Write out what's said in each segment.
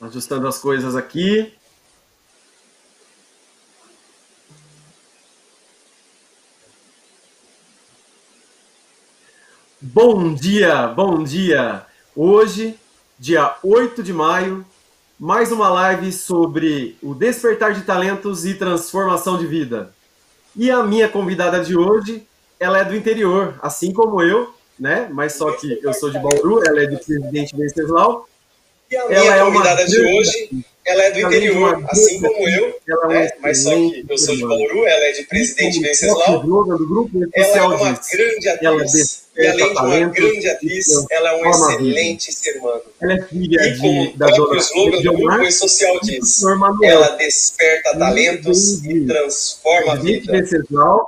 Ajustando as coisas aqui. Bom dia, bom dia! Hoje, dia 8 de maio, mais uma live sobre o despertar de talentos e transformação de vida. E a minha convidada de hoje, ela é do interior, assim como eu, né? Mas só que eu sou de Bauru, ela é de Presidente Venceslau. E a minha ela é convidada de hoje, ela é do interior, assim como eu, né? mas só que eu sou de Bauru, ela é de Presidente Venceslau. Ela é uma grande atriz. E além de uma grande atriz, ela é um excelente ser humano. Ela é filha e como de, da o slogan do grupo e social diz, ela desperta talentos e transforma a vida. Venceslau,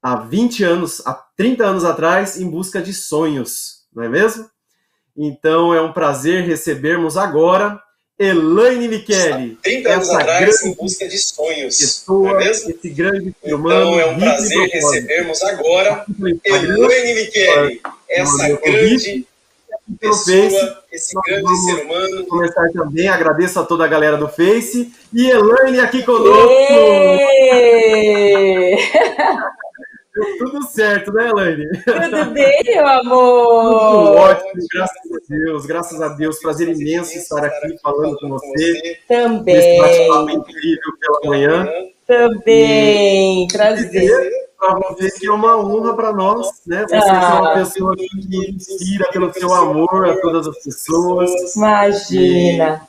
há 20 anos, há 30 anos atrás, em busca de sonhos, não é mesmo? Então é um prazer recebermos agora Elaine Michele. 30 anos atrás, em busca de sonhos. Pessoa, é mesmo? Esse grande então humano, é um prazer recebermos agora Elaine Michele, essa grande pessoa, esse grande ser humano. começar também, agradeço a toda a galera do Face. E Elaine aqui conosco! Tudo certo, né, Elaine? Tudo bem, meu amor? Tudo ótimo, graças a Deus, graças a Deus. Prazer imenso estar aqui falando com você. Também. Esse bate-papo incrível pela manhã. Também, prazer. Para você que é uma honra para nós, né? Você ah, é uma pessoa que inspira pelo seu amor a todas as pessoas. Imagina.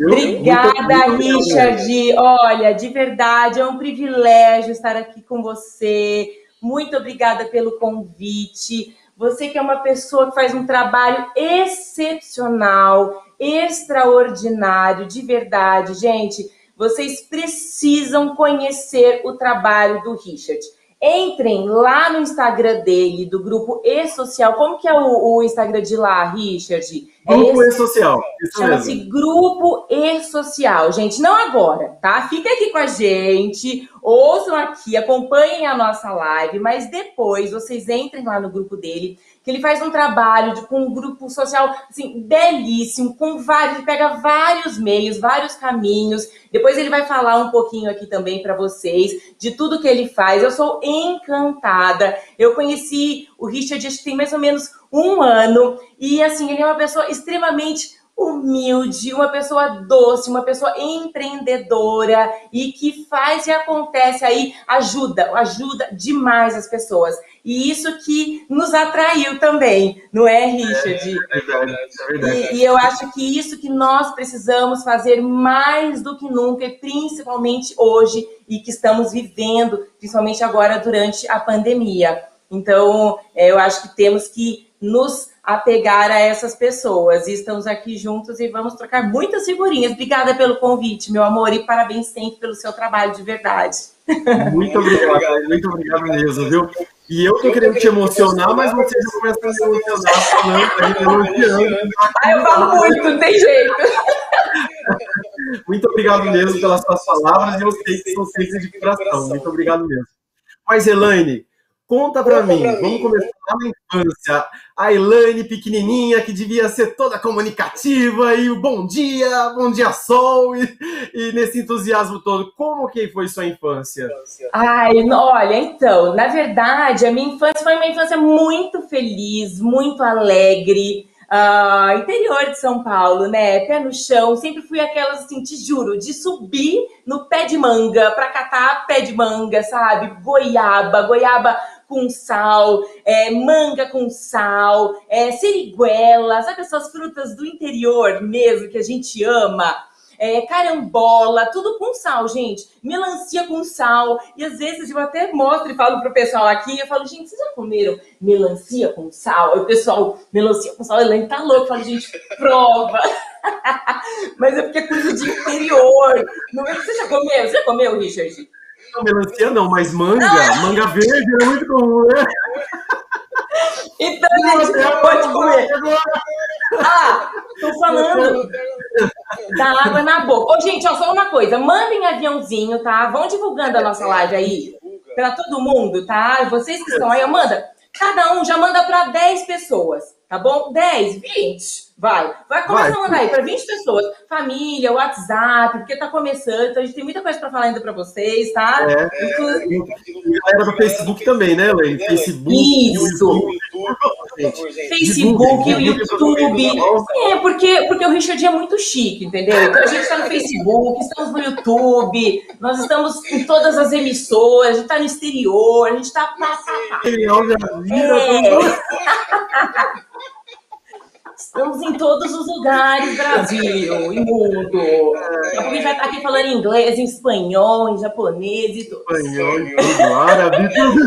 Obrigada, Richard. Olha, de verdade, é um privilégio estar aqui com você. Muito obrigada pelo convite. Você que é uma pessoa que faz um trabalho excepcional, extraordinário, de verdade, gente. Vocês precisam conhecer o trabalho do Richard. Entrem lá no Instagram dele, do grupo E-Social. Como que é o, o Instagram de lá, Richard? Grupo E-Social. Chama-se Grupo E-Social. Gente, não agora, tá? Fica aqui com a gente, ouçam aqui, acompanhem a nossa live, mas depois vocês entrem lá no grupo dele que ele faz um trabalho de, com um grupo social assim, belíssimo, com vários, ele pega vários meios, vários caminhos. Depois ele vai falar um pouquinho aqui também para vocês de tudo que ele faz. Eu sou encantada. Eu conheci o Richard, tem mais ou menos um ano, e assim, ele é uma pessoa extremamente humilde, uma pessoa doce, uma pessoa empreendedora e que faz e acontece aí, ajuda, ajuda demais as pessoas. E isso que nos atraiu também, não é, Richard? É, é verdade, é verdade. E, e, eu acho que isso que nós precisamos fazer mais do que nunca, e principalmente hoje, e que estamos vivendo, principalmente agora durante a pandemia. Então, é, eu acho que temos que nos apegar a essas pessoas. E estamos aqui juntos e vamos trocar muitas figurinhas. Obrigada pelo convite, meu amor, e parabéns sempre pelo seu trabalho de verdade. Muito obrigado, muito obrigado mesmo, viu? E eu tô querendo te emocionar, mas você já começa a me emocionar falando, elogiando. Ah, eu falo muito, não tem jeito. Muito obrigado mesmo pelas suas palavras e eu sei que são feitas de coração. Muito obrigado mesmo. Mas, Elaine, Conta para mim, pra vamos mim. começar na infância. A Elaine pequenininha, que devia ser toda comunicativa, e o bom dia, bom dia sol, e, e, nesse entusiasmo todo. Como que foi sua infância? Ai, olha, então, na verdade, a minha infância foi uma infância muito feliz, muito alegre. Uh, interior de São Paulo, né? Pé no chão, sempre fui aquelas assim, te juro, de subir no pé de manga para catar pé de manga, sabe? Goiaba, goiaba com sal, é, manga com sal, é, seriguela, sabe essas frutas do interior mesmo que a gente ama? É, carambola, tudo com sal, gente. Melancia com sal. E às vezes eu até mostro e falo pro pessoal aqui, eu falo, gente, vocês já comeram melancia com sal? O pessoal, melancia com sal, Elaine tá louco. Eu falo, gente, prova. Mas é porque é coisa de interior. Não, é você já comeu? Você já comeu, Richard? Não, melancia não, mas manga, manga verde é muito comum, né? Então, gente, não pode comer. Ah, tô falando da água na boca. Ô, gente, ó, só uma coisa. Mandem aviãozinho, tá? Vão divulgando a nossa live aí. Pra todo mundo, tá? Vocês que estão aí, manda. Cada um já manda para 10 pessoas, tá bom? 10, 20. Vai, vai começar a mandar aí para 20 pessoas. Família, WhatsApp, porque tá começando, então a gente tem muita coisa para falar ainda para vocês, tá? É, Inclusive... Era do Facebook também, né, Lei? Facebook, Isso. Facebook, o YouTube. É, porque, porque o Richard é muito chique, entendeu? Então a gente está no Facebook, estamos no YouTube, nós estamos em todas as emissoras, a gente está no exterior, a gente está. É. Estamos em todos os lugares, Brasil e mundo. Gente vai estar aqui falando inglês, em espanhol, em japonês e tudo. Espanhol, em árabe, tudo.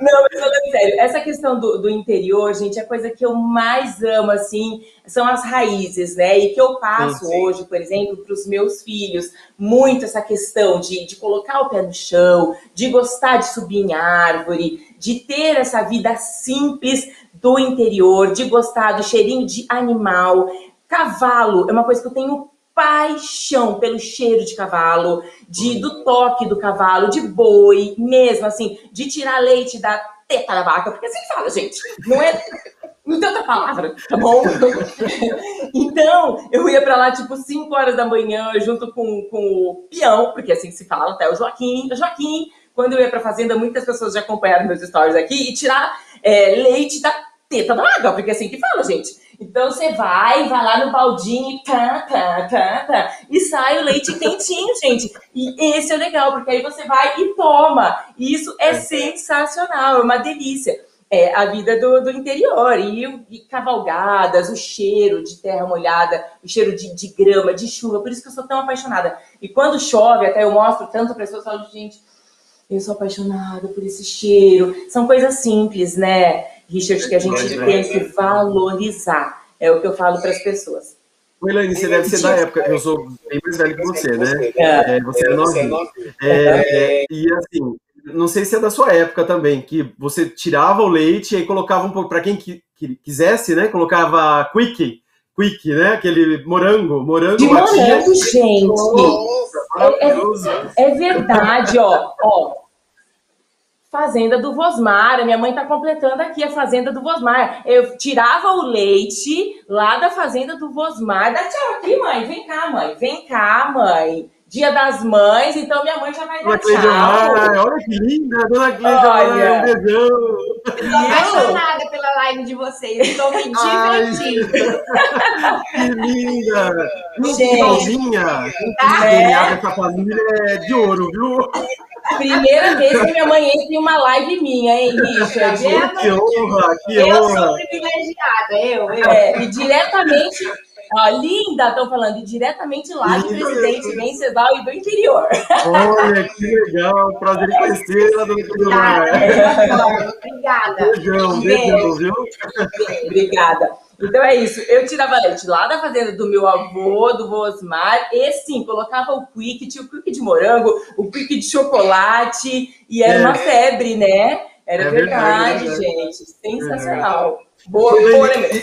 Não, mas falando sério, essa questão do, do interior, gente, a coisa que eu mais amo, assim, são as raízes, né? E que eu passo sim, sim. hoje, por exemplo, para os meus filhos, muito essa questão de, de colocar o pé no chão, de gostar de subir em árvore, de ter essa vida simples do interior, de gostar do cheirinho de animal. Cavalo é uma coisa que eu tenho paixão pelo cheiro de cavalo, de do toque do cavalo, de boi, mesmo assim, de tirar leite da teta da vaca, porque assim fala, gente, não é não tem outra palavra, tá bom? então, eu ia para lá, tipo, 5 horas da manhã, junto com, com o peão, porque assim se fala, até o Joaquim. O Joaquim, quando eu ia pra fazenda, muitas pessoas já acompanharam meus stories aqui, e tirar é, leite da teta da água, porque é assim que fala, gente. Então você vai, vai lá no baldinho e tá, tá, tá, tá, e sai o leite quentinho, gente. E esse é o legal, porque aí você vai e toma. E isso é sensacional, é uma delícia. É a vida do, do interior e, e, cavalgadas, o cheiro de terra molhada, o cheiro de, de grama, de chuva, por isso que eu sou tão apaixonada. E quando chove, até eu mostro tanto para pessoas, eu falo, gente, eu sou apaixonada por esse cheiro. São coisas simples, né? Richard, que a gente tem que valorizar. É o que eu falo para as pessoas. O Elaine, você deve ser da época, eu sou bem mais velho que você, né? É, você é novinho. É, é, e assim, não sei se é da sua época também, que você tirava o leite e aí colocava um pouco, para quem que, que, quisesse, né? Colocava quick, quick, né? Aquele morango, morango. De morango, gente. Nossa, é, é, é verdade, ó. ó Fazenda do Vosmar. minha mãe está completando aqui a Fazenda do Vosmar. Eu tirava o leite lá da Fazenda do Vosmar. Dá tchau aqui, mãe. Vem cá, mãe. Vem cá, mãe. Dia das Mães, então minha mãe já vai dar tchau. olha que linda, dona Cleide, olha. um beijão. Estou apaixonada pela live de vocês, estou me divertindo. que linda! Finalzinha, tá? é. dessa família é de ouro, viu? Primeira vez que minha mãe entra em uma live minha, hein, Richard? Que honra, que eu honra. Eu sou privilegiada, eu, eu. É, e diretamente Ó, linda, estão falando, diretamente lá do presidente Venceslau e do interior. Olha, que legal, prazer em conhecê-la, dona Obrigada. Obrigada. Beijão, beijão, viu? Obrigada. Então é isso. Eu tirava leite lá da fazenda do meu avô, do vô Osmar, e sim, colocava o quick, tinha o quick de morango, o quick de chocolate, e era é. uma febre, né? Era é verdade, verdade, gente. Sensacional. É. Boa, boa, né?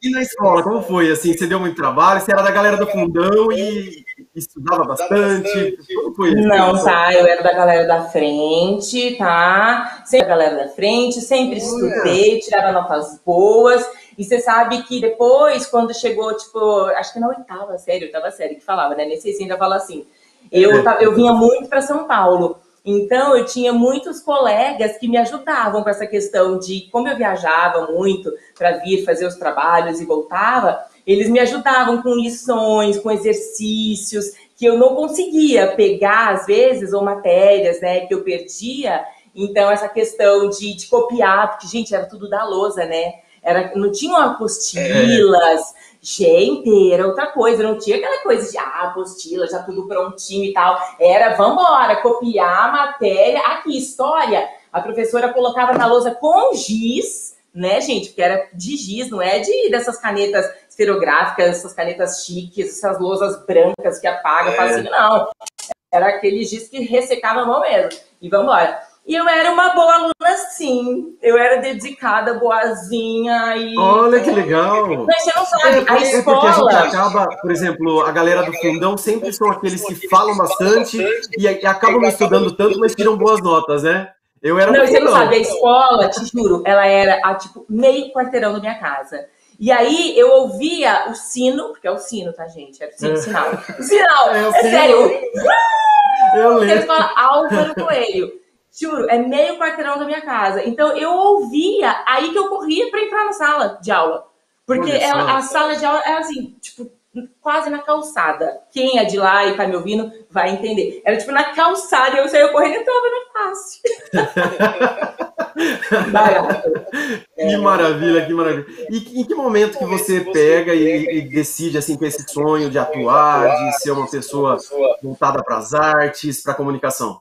E na escola, como foi? Assim, você deu muito trabalho? Você era da galera do fundão e estudava bastante? Como foi isso? Não, tá. Eu era da galera da frente, tá? Sempre da galera da frente, sempre estudei, tirava notas boas. E você sabe que depois, quando chegou, tipo, acho que na oitava série, oitava série que falava, né? Nem sei se ainda fala assim. Eu, é. eu vinha muito para São Paulo. Então, eu tinha muitos colegas que me ajudavam com essa questão de como eu viajava muito para vir fazer os trabalhos e voltava, eles me ajudavam com lições, com exercícios que eu não conseguia pegar às vezes ou matérias, né, que eu perdia. Então, essa questão de, de copiar, porque gente, era tudo da lousa, né? Era, não tinham apostilas, é Gente, era outra coisa, não tinha aquela coisa de ah, apostila, já tudo prontinho e tal. Era, vambora, copiar a matéria. Aqui, história, a professora colocava na lousa com giz, né, gente? Porque era de giz, não é de dessas canetas esferográficas, essas canetas chiques, essas lousas brancas que apagam, é. não. Era aquele giz que ressecava a mão mesmo. E vambora. E eu era uma boa aluna, sim. Eu era dedicada, boazinha e. Olha que legal! Mas você não sabe, a é, escola. É porque a gente acaba, por exemplo, a galera do fundão sempre são aqueles que falam bastante e, acabam não estudando tanto, mas tiram boas notas, né? Eu era Não, você não sabe, a escola, te juro, ela era a tipo meio quarteirão da minha casa. E aí eu ouvia o sino, porque é o sino, tá, gente? Era o sino, é. sinal. O sinal, é, é sério. Eu lembro. Eles falam Álvaro Coelho. Juro, é meio quarteirão da minha casa. Então eu ouvia, aí que eu corria para entrar na sala de aula. Porque ela, a sala de aula é assim, tipo, quase na calçada. Quem é de lá e tá me ouvindo vai entender. Era tipo na calçada, e eu saía correndo e entrava na classe. Que maravilha, que maravilha. E em que momento que você pega e, e decide assim com esse sonho de atuar, de ser uma pessoa voltada para as artes, para a comunicação?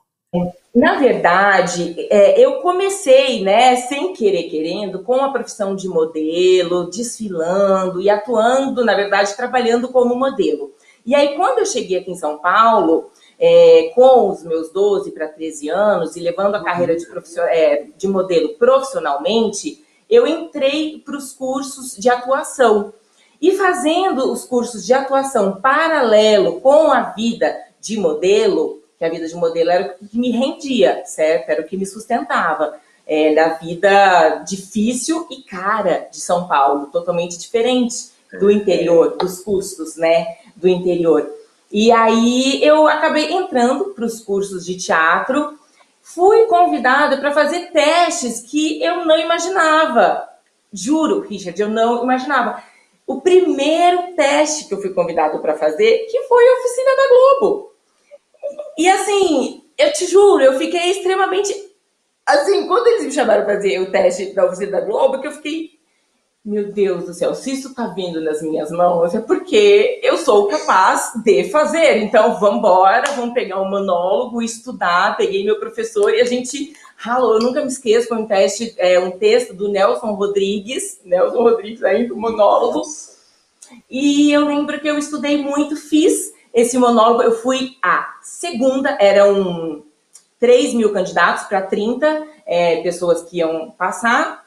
Na verdade, é, eu comecei, né, sem querer querendo, com a profissão de modelo, desfilando e atuando, na verdade, trabalhando como modelo. E aí, quando eu cheguei aqui em São Paulo, é, com os meus 12 para 13 anos e levando a carreira de, é, de modelo profissionalmente, eu entrei para os cursos de atuação. E fazendo os cursos de atuação paralelo com a vida de modelo, que a vida de modelo era o que me rendia, certo? Era o que me sustentava. É, da vida difícil e cara de São Paulo, totalmente diferente do interior, dos custos, né, do interior. E aí eu acabei entrando para os cursos de teatro, fui convidada para fazer testes que eu não imaginava. Juro, Richard, eu não imaginava. O primeiro teste que eu fui convidado para fazer, que foi a oficina da Globo. E assim, eu te juro, eu fiquei extremamente. Assim, quando eles me chamaram para fazer o teste da oficina da Globo, que eu fiquei. Meu Deus do céu, se isso tá vindo nas minhas mãos, é porque eu sou capaz de fazer. Então, vamos embora, vamos pegar um monólogo, estudar. Peguei meu professor e a gente ralou. Eu nunca me esqueço, foi um teste, é, um texto do Nelson Rodrigues, Nelson Rodrigues ainda, um monólogo. E eu lembro que eu estudei muito, fiz esse monólogo, eu fui a segunda, eram 3 mil candidatos para 30 é, pessoas que iam passar.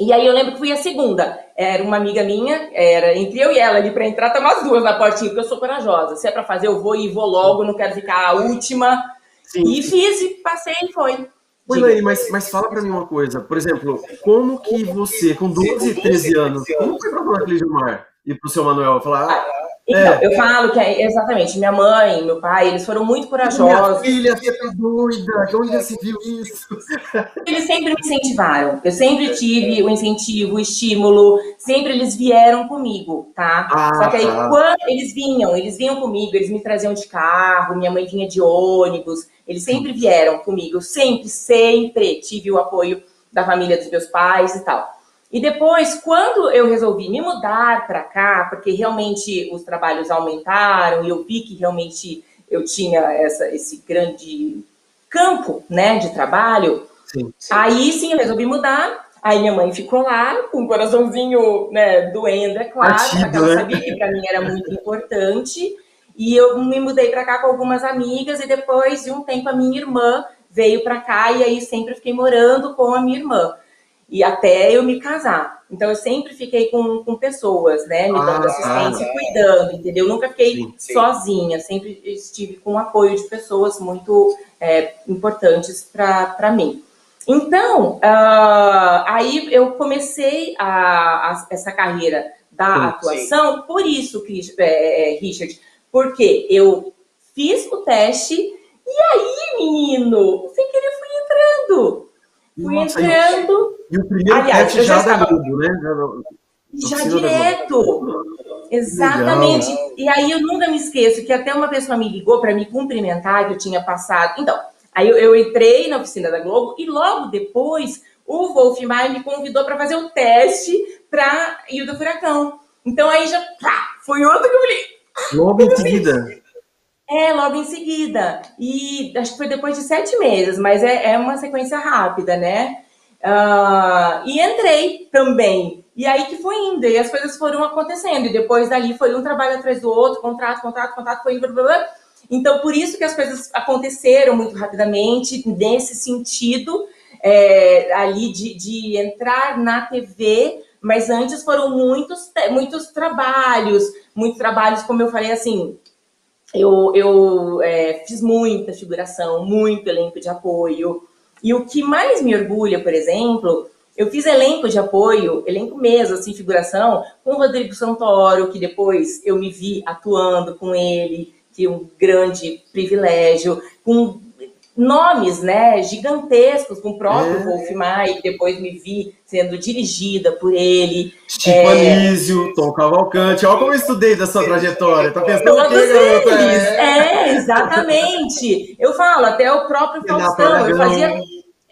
E aí eu lembro que fui a segunda. Era uma amiga minha, era entre eu e ela ali para entrar, tá umas duas na portinha, porque eu sou corajosa. Se é para fazer, eu vou e vou logo, não quero ficar a última. Sim. E fiz, e passei e foi. Oi, Laine, mas, mas fala para mim uma coisa. Por exemplo, como que você, com 12, 13 anos, como foi para falar com Gilmar e para o seu Manuel? Falar, ah, então, é. eu falo que é exatamente, minha mãe, meu pai, eles foram muito corajosos. Minha filha, você tá doida, onde já se viu isso? Eles sempre me incentivaram. Eu sempre tive o incentivo, o estímulo, sempre eles vieram comigo, tá? Ah, Só que aí, tá. quando eles vinham, eles vinham comigo, eles me traziam de carro, minha mãe vinha de ônibus, eles sempre vieram comigo. Eu sempre, sempre tive o apoio da família dos meus pais e tal. E depois, quando eu resolvi me mudar para cá, porque realmente os trabalhos aumentaram e eu vi que realmente eu tinha essa, esse grande campo né, de trabalho, sim, sim. aí sim eu resolvi mudar. Aí minha mãe ficou lá, com o coraçãozinho né, doendo, é claro, porque ela sabia que para mim era muito importante. E eu me mudei para cá com algumas amigas, e depois de um tempo a minha irmã veio para cá, e aí sempre fiquei morando com a minha irmã e até eu me casar. Então eu sempre fiquei com, com pessoas, né, me dando ah, assistência e cuidando, entendeu? Eu nunca fiquei sim, sim. sozinha, sempre estive com o apoio de pessoas muito é, importantes para mim. Então, uh, aí eu comecei a, a, essa carreira da sim, atuação, por isso, é, é, Richard, porque eu fiz o teste e aí, menino, sem querer fui entrando. Fui Nossa, entrando. E o primeiro Aliás, já, já Globo, né? Já, já direto. Exatamente. Legal. E aí eu nunca me esqueço que até uma pessoa me ligou para me cumprimentar que eu tinha passado. Então, aí eu, eu, entrei na oficina da Globo e logo depois o Wolf Maia me convidou para fazer o teste para Ilha do Furacão. Então aí já pá, foi outro que eu falei. Logo em seguida. É, logo em seguida. E acho que foi depois de sete meses, mas é, é uma sequência rápida, né? Uh, e entrei também. E aí que foi indo, e as coisas foram acontecendo. E depois dali foi um trabalho atrás do outro, contrato, contrato, contrato, foi indo. Blá, blá. Então, por isso que as coisas aconteceram muito rapidamente, nesse sentido, é, ali de, de entrar na TV, mas antes foram muitos, muitos trabalhos, muitos trabalhos, como eu falei assim, eu, eu é, fiz muita figuração, muito elenco de apoio. E o que mais me orgulha, por exemplo, Eu fiz elenco de apoio, elenco mesmo, assim, figuração, com o Rodrigo Santoro, que depois eu me vi atuando com ele, que é um grande privilégio, com nomes, né, gigantescos, com o próprio é. Wolf Maia, depois me vi sendo dirigida por ele. Chico é... Anísio, Tom Cavalcante, olha como eu estudei da sua trajetória, tá pensando Todos que, garota? É... é, exatamente. Eu falo, até o próprio Faustão, eu fazia...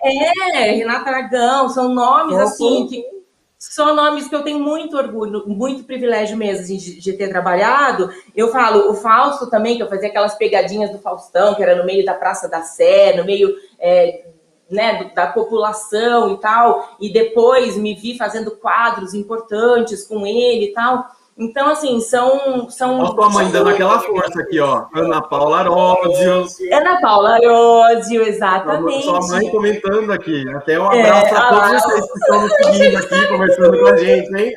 É, Renata Aragão, são nomes, assim, que são nomes que eu tenho muito orgulho, muito privilégio mesmo assim, de, de, ter trabalhado. Eu falo, o Fausto também, que eu fazia aquelas pegadinhas do Faustão, que era no meio da Praça da Sé, no meio é, né, da população e tal, e depois me vi fazendo quadros importantes com ele e tal. Então, assim, são. são Olha a tua mãe dando aquela força aqui, ó. Ana Paula Arósio. Ana Paula Arósio, exatamente. Sua mãe comentando aqui. Até um abraço é, para todos vocês que estão nos seguindo aqui, conversando com a gente, hein?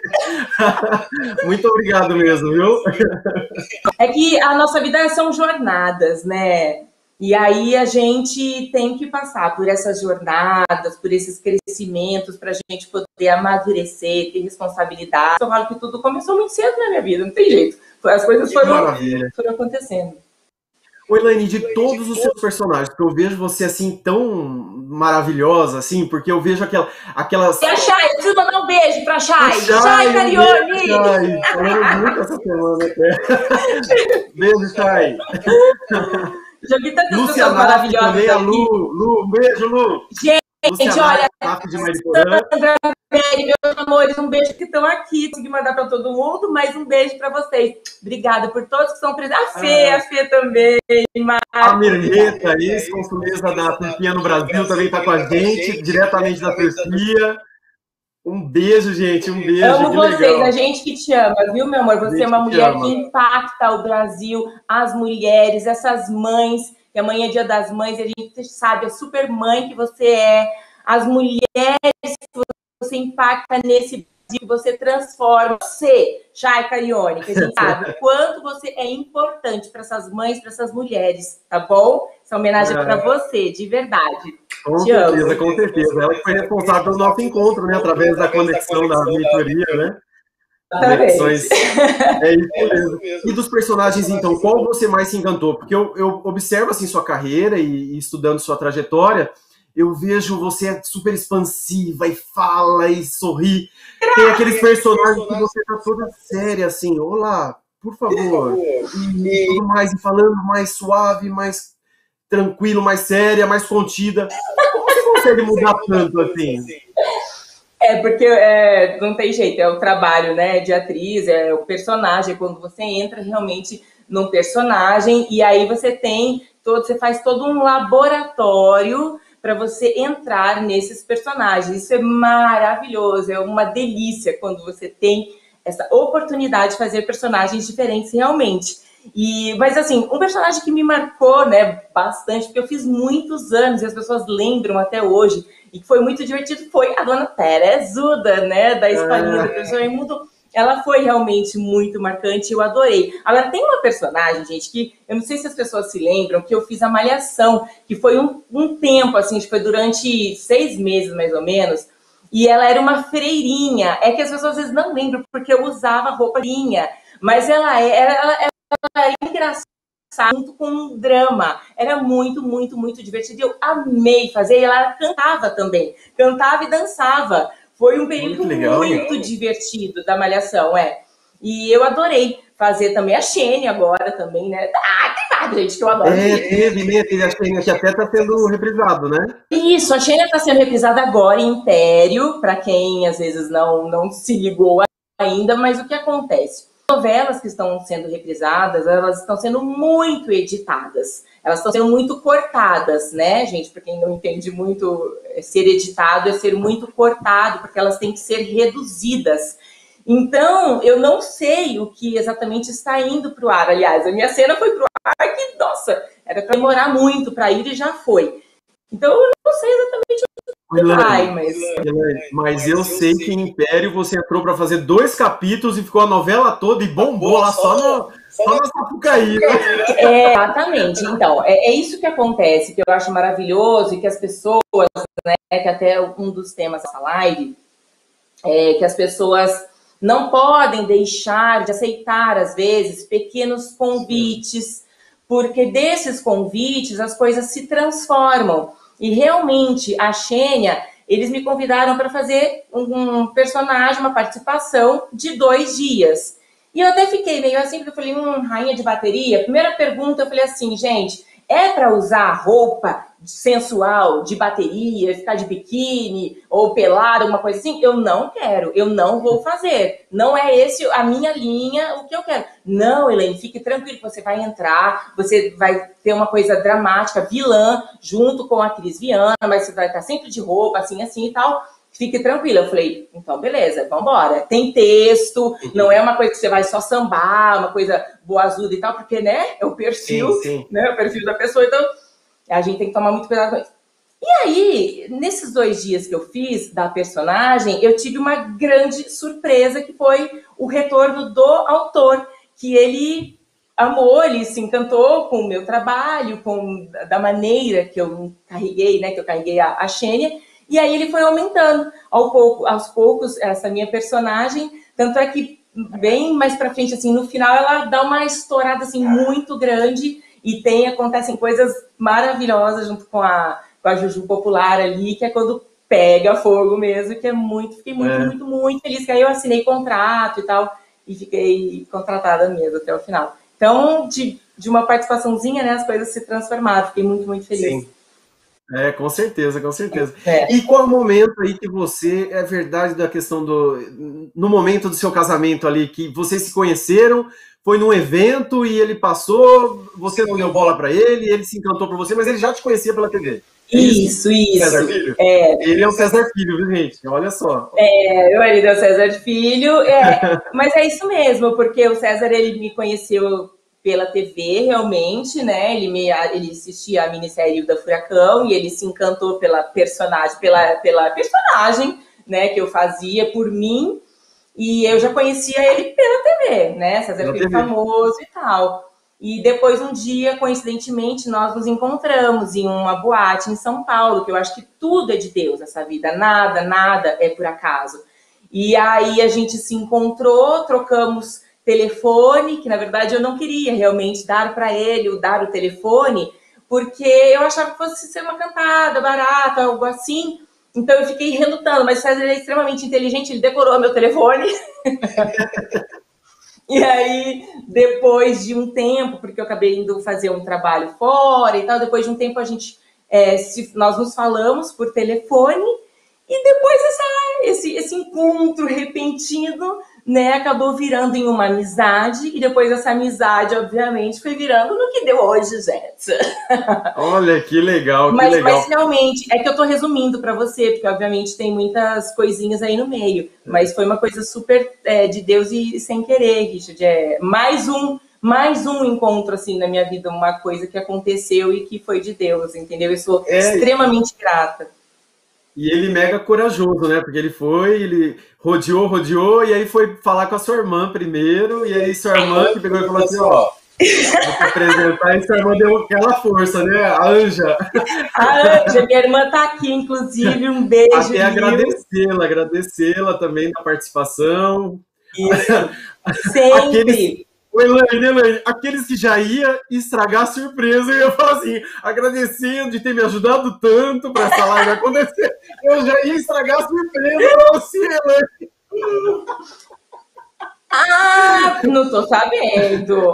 Muito obrigado mesmo, viu? É que a nossa vida são jornadas, né? E aí a gente tem que passar por essas jornadas, por esses crescimentos, para a gente poder amadurecer, ter responsabilidade. Eu falo que tudo começou muito cedo na minha vida, não tem jeito. As coisas foram, foram acontecendo. Oi, Elaine, de todos os seus personagens, que eu vejo você assim tão maravilhosa, assim, porque eu vejo aquela, aquelas. E a Chay, eu preciso mandar um beijo pra Chay. Chay, Carione! Chay, falando muito essa semana até. beijo, Chay. Vi tantas Lúcia pessoas maravilhosas. Também, a Lu, Lu, um beijo, Lu. Gente, Lúcia olha, Sandra, Mary, meus amores, um beijo que estão aqui. Consegui mandar para todo mundo, mas um beijo para vocês. Obrigada por todos que estão presentes. A Fê, ah. a Fê também. A Mirneta, ex-consuleza da Turquia no Brasil, também está com a gente, diretamente da Turquia. Um beijo, gente, um beijo. Amo vocês, legal. a gente que te ama, viu, meu amor? Você é uma mulher que impacta o Brasil, as mulheres, essas mães, que amanhã é dia das mães, e a gente sabe a super mãe que você é, as mulheres que você impacta nesse que você transforma você, Chay Carione, que a gente sabe o quanto você é importante para essas mães, para essas mulheres, tá bom? Essa homenagem é. para você, de verdade. Com Te certeza, com certeza. Ela que foi responsável pelo nosso encontro, né? Através da conexão da mentoria, né? Conexões. É isso mesmo. E dos personagens, então, qual você mais se encantou? Porque eu, eu observo assim sua carreira e, e estudando sua trajetória eu vejo você super expansiva e fala e sorri. Tem aqueles personagens que você tá toda séria, assim, olá, por favor. E tudo mais, e falando mais suave, mais tranquilo, mais séria, mais contida. Como você consegue mudar tanto assim? É, porque é, não tem jeito, é o trabalho né, de atriz, é o personagem, quando você entra realmente num personagem, e aí você tem todo, você faz todo um laboratório para você entrar nesses personagens. Isso é maravilhoso, é uma delícia quando você tem essa oportunidade de fazer personagens diferentes realmente. E, mas assim, um personagem que me marcou, né, bastante, porque eu fiz muitos anos e as pessoas lembram até hoje, e que foi muito divertido, foi a dona Terezuda, né, da Escolinha ah. do Professor Mundo ela foi realmente muito marcante, eu adorei. Agora, tem uma personagem, gente, que eu não sei se as pessoas se lembram, que eu fiz a Malhação, que foi um, um tempo, assim, foi durante seis meses, mais ou menos, e ela era uma freirinha. É que as pessoas às vezes não lembram, porque eu usava roupinha, mas ela, é, ela, ela, ela é engraçada junto com um drama. Era muito, muito, muito divertido. Eu amei fazer. E ela cantava também. Cantava e dançava. Foi um período muito, legal, muito divertido da Malhação, é. E eu adorei fazer também a Xene agora também, né? Ah, tem várias, gente, que eu adoro. É, teve, né? Teve a Xene que até está sendo reprisado, né? Isso, a Xene está sendo reprisada agora em Império, para quem às vezes não, não se ligou ainda, mas o que acontece? Novelas que estão sendo reprisadas, elas estão sendo muito editadas. Elas estão sendo muito cortadas, né, gente? Para quem não entende muito, ser editado é ser muito cortado, porque elas têm que ser reduzidas. Então, eu não sei o que exatamente está indo para o ar. Aliás, a minha cena foi para o ar que, nossa, era para demorar muito para ir e já foi. Então, eu não sei exatamente Ai, mas... mas eu sei que em Império você entrou para fazer dois capítulos e ficou a novela toda e bombou lá só no, só na Sapucaí. É, exatamente. Então, é, é, isso que acontece, que eu acho maravilhoso e que as pessoas né, que até um dos temas dessa live, é que as pessoas não podem deixar de aceitar, às vezes, pequenos convites, porque desses convites as coisas se transformam. E realmente, a Xênia, eles me convidaram para fazer um personagem, uma participação de dois dias. E eu até fiquei meio assim, porque eu falei, hum, rainha de bateria. Primeira pergunta, eu falei assim, gente, é para usar roupa sensual, de bateria, ficar de biquíni ou pelado, alguma coisa assim? Eu não quero, eu não vou fazer. Não é esse a minha linha, o que eu quero. Não, Elaine, fique tranquilo, você vai entrar, você vai ter uma coisa dramática, vilã, junto com a Cris Viana, mas você vai estar sempre de roupa, assim, assim e tal fique tranquila. Eu falei, então beleza, vamos embora. Tem texto, não é uma coisa que você vai só sambar, uma coisa boazuda e tal, porque, né, é o perfil, sim, sim. né, o perfil da pessoa, então a gente tem que tomar muito cuidado com isso. E aí, nesses dois dias que eu fiz da personagem, eu tive uma grande surpresa, que foi o retorno do autor, que ele amou, ele se encantou com o meu trabalho, com da maneira que eu carreguei, né, que eu carreguei a, a Xênia, e aí ele foi aumentando ao pouco, aos poucos essa minha personagem, tanto é que bem mais para frente assim, no final ela dá uma estourada assim muito grande e tem acontecem coisas maravilhosas junto com a com a Juju Popular ali, que é quando pega fogo mesmo, que é muito, fiquei muito, é. muito, muito feliz que aí eu assinei contrato e tal e fiquei contratada mesmo até o final. Então, de, de uma participaçãozinha, né, as coisas se transformaram. Fiquei muito, muito feliz. Sim. É, com certeza, com certeza. É. E qual o momento aí que você, é verdade da questão do. No momento do seu casamento ali, que vocês se conheceram, foi num evento e ele passou, você não deu bola para ele, ele se encantou por você, mas ele já te conhecia pela TV. É isso, isso. César Filho? É. Ele é o César Filho, viu, gente? Olha só. É, eu ele é o César Filho, é. mas é isso mesmo, porque o César ele me conheceu pela TV, realmente, né? Ele, me, ele assistia a minissérie da Furacão e ele se encantou pela personagem, pela, pela personagem, né? Que eu fazia por mim. E eu já conhecia ele pela TV, né? César Filho famoso e tal. E depois, um dia, coincidentemente, nós nos encontramos em uma boate em São Paulo, que eu acho que tudo é de Deus essa vida, nada, nada é por acaso. E aí a gente se encontrou, trocamos telefone, que na verdade eu não queria realmente dar para ele, o dar o telefone, porque eu achava que fosse ser uma cantada barata, algo assim. Então eu fiquei relutando, mas o César é extremamente inteligente, ele decorou meu telefone. e aí, depois de um tempo, porque eu acabei indo fazer um trabalho fora e tal, depois de um tempo a gente, é, se, nós nos falamos por telefone, e depois essa, esse, esse encontro repentino né, acabou virando em uma amizade, e depois essa amizade, obviamente, foi virando no que deu hoje, gente. Olha, que legal, que mas, legal. Mas realmente, é que eu tô resumindo para você, porque obviamente tem muitas coisinhas aí no meio, mas foi uma coisa super é, de Deus e sem querer, Richard. É mais um mais um encontro assim na minha vida, uma coisa que aconteceu e que foi de Deus, entendeu? Eu sou é, extremamente grata. E ele mega corajoso, né? Porque ele foi, ele rodeou, rodeou, e aí foi falar com a sua irmã primeiro, e aí sua irmã que pegou e falou assim, ó, vou te apresentar, e sua irmã deu aquela força, né? A Anja. A Anja, minha irmã tá aqui, inclusive, um beijo. Até agradecê-la, agradecê-la também da participação. Isso. Sempre. Aqueles o Elaine, Elaine, aqueles que já ia estragar a surpresa, eu ia falar assim, agradecendo de ter me ajudado tanto para essa live acontecer, eu já ia estragar a surpresa para você, Elaine. Ah, não tô sabendo.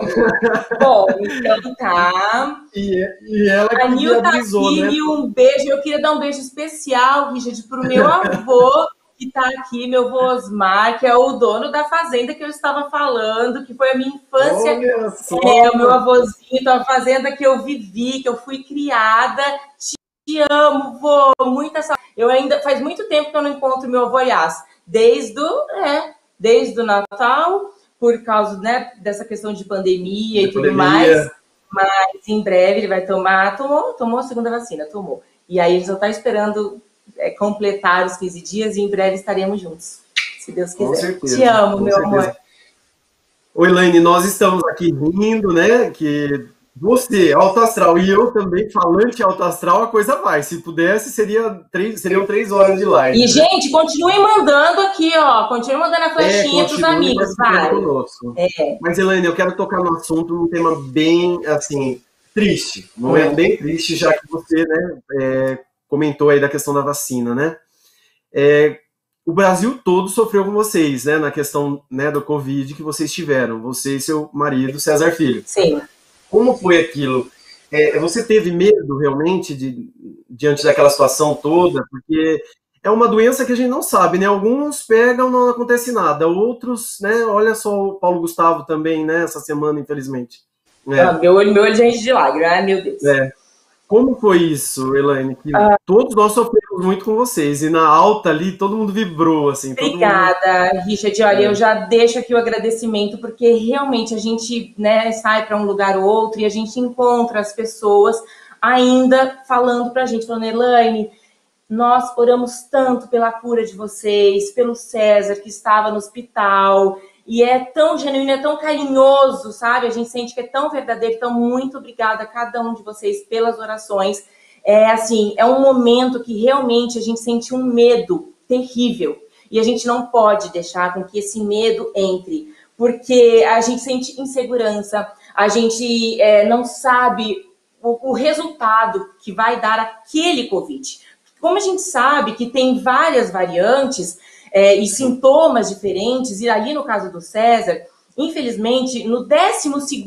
Bom, então tá. E, e ela que a Nilda avisou, né? um beijo. Eu queria dar um beijo especial, Richard, pro meu avô, que está aqui, meu vô Osmar, que é o dono da fazenda que eu estava falando, que foi a minha infância. É, o meu avôzinho da fazenda que eu vivi, que eu fui criada. Te amo, vô, muita saudade. Eu ainda faz muito tempo que eu não encontro meu avô, aliás, desde o, é, desde o Natal, por causa né, dessa questão de pandemia de e tudo mais. Mas em breve ele vai tomar. Tomou, tomou a segunda vacina, tomou. E aí ele só está esperando é, completar os 15 dias e em breve estaremos juntos, se Deus quiser. Com certeza, Te amo, meu certeza. amor. Oi, Elaine, nós estamos aqui rindo, né? Que Você, alto astral, e eu também, falante alto astral, a coisa vai. Se pudesse, seria três, seriam três horas de live. E, né? gente, continuem mandando aqui, ó. Continuem mandando a flechinha é, pros amigos, vai. É. Mas, Elaine, eu quero tocar no assunto, num tema bem, assim, triste. Um momento é. bem triste, já que você, né, é, comentou aí da questão da vacina, né? É, o Brasil todo sofreu com vocês, né, na questão né, do Covid que vocês tiveram, você e seu marido, César Filho. Sim. Como foi aquilo? É, você teve medo realmente de, diante daquela situação toda? Porque é uma doença que a gente não sabe, né? Alguns pegam, não acontece nada. Outros, né? Olha só o Paulo Gustavo também, né? Essa semana, infelizmente. É. Ah, meu olho, meu olho gente de lágrima, ai meu Deus. É. Como foi isso, Elaine? Que ah. Todos nós sofremos muito com vocês. E na alta ali, todo mundo vibrou, assim. Obrigada, mundo... Richard. Olha, é. eu já deixo aqui o agradecimento, porque realmente a gente né, sai para um lugar ou outro e a gente encontra as pessoas ainda falando para a gente, falando, Elaine, nós oramos tanto pela cura de vocês, pelo César, que estava no hospital, e é tão genuíno, é tão carinhoso, sabe? A gente sente que é tão verdadeiro. Então, muito obrigada a cada um de vocês pelas orações. É assim, é um momento que realmente a gente sente um medo terrível. E a gente não pode deixar com que esse medo entre, porque a gente sente insegurança, a gente é, não sabe o, o resultado que vai dar aquele Covid. Como a gente sabe que tem várias variantes, é, e sintomas diferentes, e ali no caso do César, infelizmente, no 12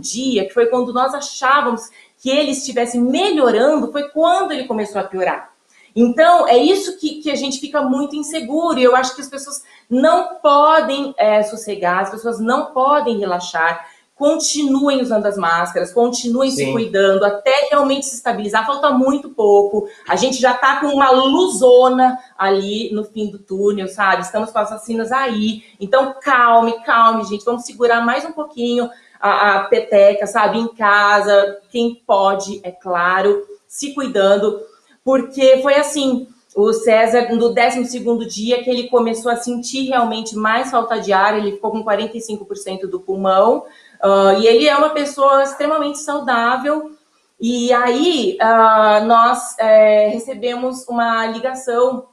dia, que foi quando nós achávamos que ele estivesse melhorando, foi quando ele começou a piorar. Então, é isso que, que a gente fica muito inseguro, e eu acho que as pessoas não podem é, sossegar, as pessoas não podem relaxar, continuem usando as máscaras, continuem Sim. se cuidando até realmente se estabilizar. Falta muito pouco. A gente já está com uma luzona ali no fim do túnel, sabe? Estamos com as vacinas aí. Então, calme, calme, gente. Vamos segurar mais um pouquinho a, a peteca, sabe? Em casa, quem pode, é claro, se cuidando. Porque foi assim, o César, no 12 dia que ele começou a sentir realmente mais falta de ar, ele ficou com 45% do pulmão, Uh, e ele é uma pessoa extremamente saudável. E aí uh, nós é, recebemos uma ligação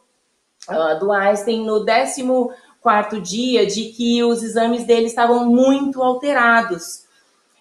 uh, do Einstein no 14 dia de que os exames dele estavam muito alterados.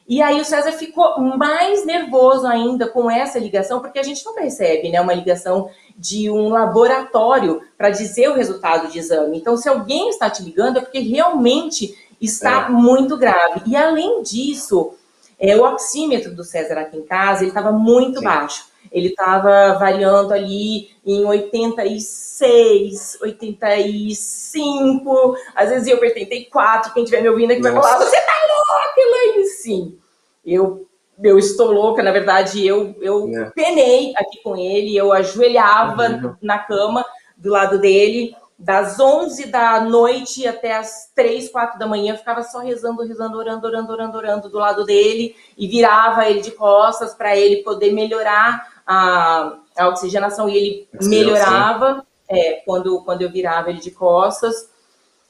E aí o César ficou mais nervoso ainda com essa ligação, porque a gente não recebe né, uma ligação de um laboratório para dizer o resultado de exame. Então, se alguém está te ligando, é porque realmente está é. muito grave. E além disso, é, o oxímetro do César aqui em casa, ele estava muito Sim. baixo. Ele estava variando ali em 86, 85, às vezes eu para 84. Quem estiver me ouvindo aqui Nossa. vai falar: Você tá louca, Elaine? Sim, eu, eu estou louca. Na verdade, eu, eu é. penei aqui com ele, eu ajoelhava na cama do lado dele das 11 da noite até as 3, 4 da manhã, eu ficava só rezando, rezando, orando, orando, orando, orando do lado dele e virava ele de costas para ele poder melhorar a, a oxigenação e ele melhorava é, quando, quando eu virava ele de costas.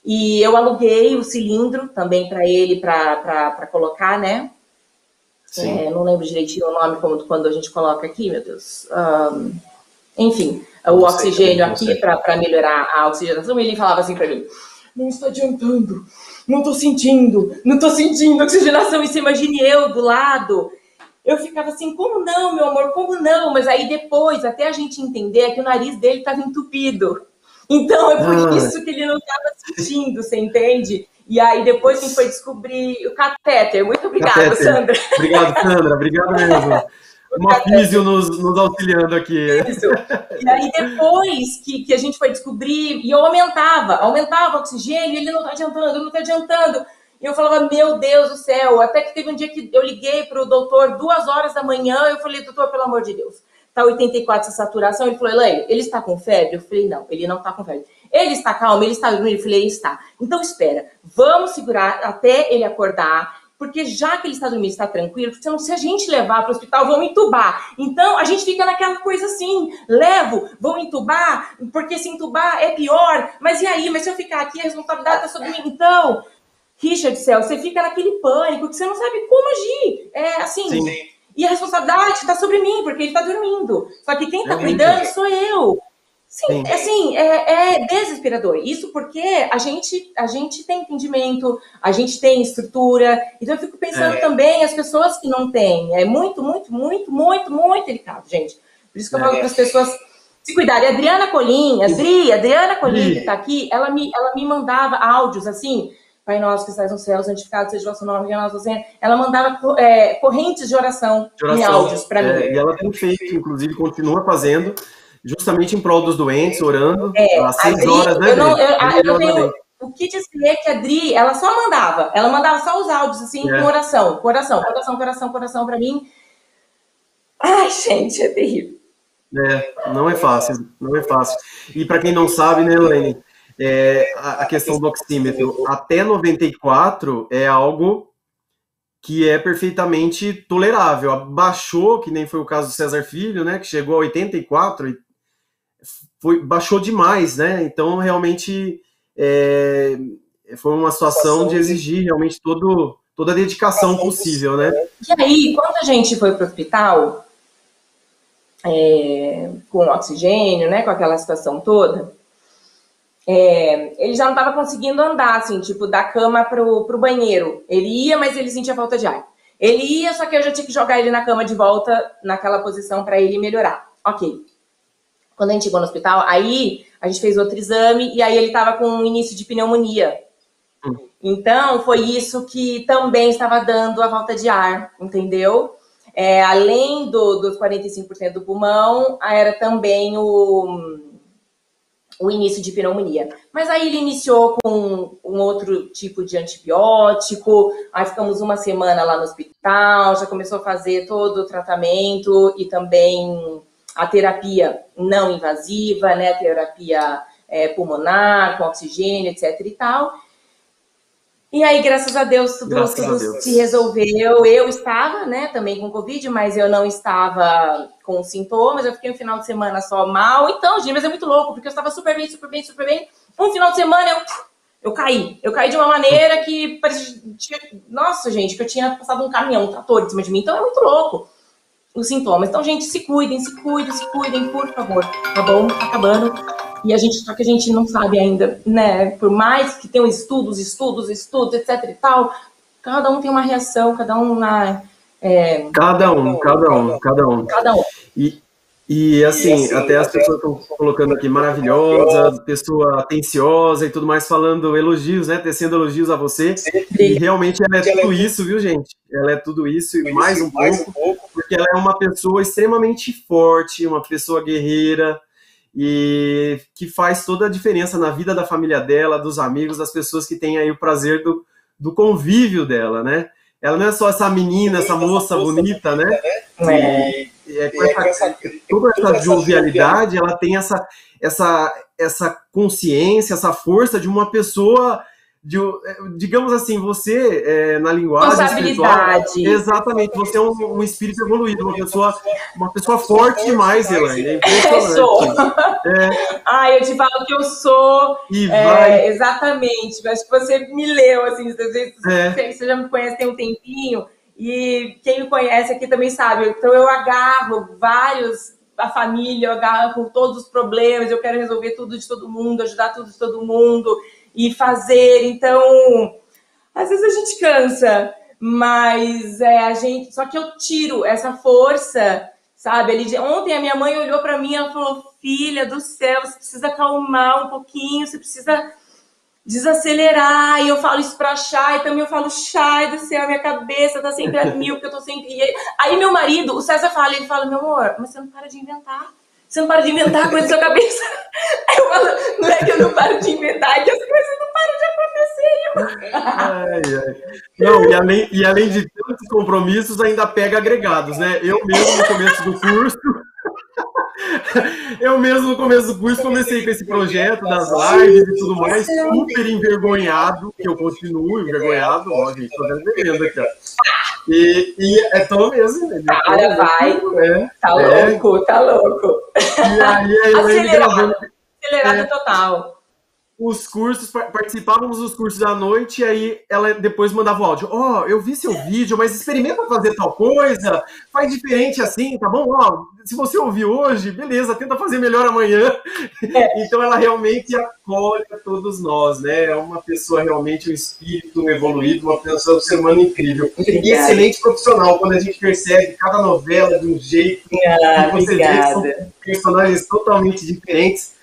E eu aluguei o cilindro também para ele para colocar, né? É, não lembro direitinho o nome como quando a gente coloca aqui, meu Deus. Um, enfim, o oxigênio aqui para melhorar a oxigenação, ele falava assim para mim: não está adiantando, não estou sentindo, não estou sentindo oxigenação. E você imagine eu do lado. Eu ficava assim, como não, meu amor, como não? Mas aí depois, até a gente entender que o nariz dele estava entupido. Então é por ah. isso que ele não estava sentindo, você entende? E aí depois a gente foi descobrir o catéter. Muito obrigada, Sandra. Obrigado, Sandra. Obrigado mesmo. uma físio nos, nos auxiliando aqui. Isso. E aí depois que, que a gente foi descobrir, e eu aumentava, aumentava o oxigênio, ele não está adiantando, ele não está adiantando. E eu falava, meu Deus do céu, até que teve um dia que eu liguei para o doutor, duas horas da manhã, eu falei, doutor, pelo amor de Deus, tá 84 essa saturação? Ele falou, Elaine, ele está com febre? Eu falei, não, ele não está com febre. Ele está calmo, ele está dormindo? Eu falei, está. Então espera, vamos segurar até ele acordar, porque já que ele está dormindo, está tranquilo, porque senão, se a gente levar para o hospital, vão entubar. Então, a gente fica naquela coisa assim, levo, vão entubar, porque se entubar é pior, mas e aí? Mas se eu ficar aqui, a responsabilidade está sobre mim. Então, Richard céu, você fica naquele pânico que você não sabe como agir. É assim. Sim. E a responsabilidade está sobre mim, porque ele está dormindo. Só que quem está cuidando sou eu. Sim, Sim. assim, é, é, desesperador. Isso porque a gente, a gente tem entendimento, a gente tem estrutura. Então eu fico pensando é. também as pessoas que não têm. É muito, muito, muito, muito, muito delicado, gente. Por isso que eu falo é. para as pessoas se cuidarem. Adriana Colim, Adri, Adriana Colim, que está aqui, ela me, ela me mandava áudios assim. Pai nosso que estás no céu, santificado seja o vosso nome, Ela mandava é, correntes de oração, de oração em áudios para mim. É, e ela tem feito, inclusive, continua fazendo justamente em prol dos doentes, orando é, às seis horas, né? Eu não, eu, eu não tenho, o que dizer que a Adri, ela só mandava, ela mandava só os áudios, assim, é. com oração, coração, coração, coração, coração para mim. Ai, gente, é terrível. É, não é fácil, não é fácil. E para quem não sabe, né, Elaine, é, a, a questão do oxímetro até 94 é algo que é perfeitamente tolerável. Baixou, que nem foi o caso do César Filho, né, que chegou a 84 e foi, baixou demais, né? Então, realmente, é, foi uma situação de exigir realmente todo, toda a dedicação possível, né? E aí, quando a gente foi para o hospital, é, com oxigênio, né, com aquela situação toda, é, ele já não estava conseguindo andar, assim, tipo, da cama pro, pro banheiro. Ele ia, mas ele sentia falta de ar. Ele ia, só que eu já tinha que jogar ele na cama de volta, naquela posição, para ele melhorar. Ok. Quando a gente chegou no hospital, aí a gente fez outro exame e aí ele estava com um início de pneumonia. Então, foi isso que também estava dando a falta de ar, entendeu? É, além do, dos 45% do pulmão, era também o, o início de pneumonia. Mas aí ele iniciou com um outro tipo de antibiótico, aí ficamos uma semana lá no hospital, já começou a fazer todo o tratamento e também a terapia não invasiva, né, terapia é, pulmonar, com oxigênio, etc e tal. E aí, graças a Deus, tudo, Deus. se resolveu. Eu estava, né, também com Covid, mas eu não estava com sintomas. Eu fiquei um final de semana só mal. Então, gente, mas é muito louco, porque eu estava super bem, super bem, super bem. Um final de semana eu, eu caí. Eu caí de uma maneira que parecia. Nossa, gente, que eu tinha passado um caminhão, um trator em cima de mim. Então é muito louco os sintomas. Então, gente, se cuidem, se cuidem, se cuidem, por favor. Tá bom? Tá acabando. E a gente, só que a gente não sabe ainda, né? Por mais que tenham estudos, estudos, estudos, etc e tal, cada um tem uma reação, cada um na. É, cada um, cada um, cada um. Cada um. E, e assim, e assim até as pessoas estão colocando aqui maravilhosa, pessoa atenciosa e tudo mais, falando elogios, né? Tecendo elogios a você. E realmente ela é tudo isso, viu, gente? Ela é tudo isso e mais um pouco, porque ela é uma pessoa extremamente forte, uma pessoa guerreira e que faz toda a diferença na vida da família dela, dos amigos, das pessoas que têm aí o prazer do, do convívio dela, né? Ela não é só essa menina, essa moça bonita, né? É. E, é, com essa, toda essa jovialidade, ela tem essa, essa, essa consciência, essa força de uma pessoa de, digamos assim, você, é, na linguagem espiritual, exatamente, você é um, um, espírito evoluído, uma pessoa, uma pessoa forte demais, Elaine. É eu sou. É. Ah, eu te falo que eu sou. E é, vai... Exatamente. Acho que você me leu, assim, você, é. você já me conhece tem um tempinho, e quem me conhece aqui também sabe. Então eu agarro vários a família, eu agarro todos os problemas, eu quero resolver tudo de todo mundo, ajudar tudo de todo mundo e fazer. Então, às vezes a gente cansa, mas é, a gente. Só que eu tiro essa força, sabe? Ele, ontem a minha mãe olhou para mim e falou: Filha do céu, você precisa acalmar um pouquinho, você precisa desacelerar. E eu falo isso pra Chay, também eu falo, Chay do céu, minha cabeça tá sempre a mil, porque eu tô sempre. Aí meu marido, o César fala, ele fala, meu amor, mas você não para de inventar. Você não para de inventar coisa na sua cabeça. Aí eu falo, não é que eu não paro de inventar, é que as coisas não param de acontecer. Ai, ai. Não, e além, e além de tantos compromissos, ainda pega agregados, né? Eu mesmo no começo do curso. Eu mesmo no começo do curso comecei com esse projeto das lives e tudo mais, super envergonhado, que eu continuo envergonhado, ó, gente, tô devendo aqui, ó. E, e é tão mesmo, né? Cara, vai. É, tá é. louco, tá louco. E aí, aí acelerado, gravando. Acelerado é, total. Os cursos, participávamos dos cursos da noite, e aí ela depois mandava o áudio. Ó, oh, eu vi seu vídeo, mas experimenta fazer tal coisa, faz diferente assim, tá bom? Ó, oh, se você ouviu hoje, beleza, tenta fazer melhor amanhã. É. então ela realmente acolhe a todos nós, né? É uma pessoa realmente, um espírito evoluído, uma pessoa, um ser humano incrível. E excelente profissional, quando a gente percebe cada novela de um jeito, ah, você obrigada. vê que são personagens totalmente diferentes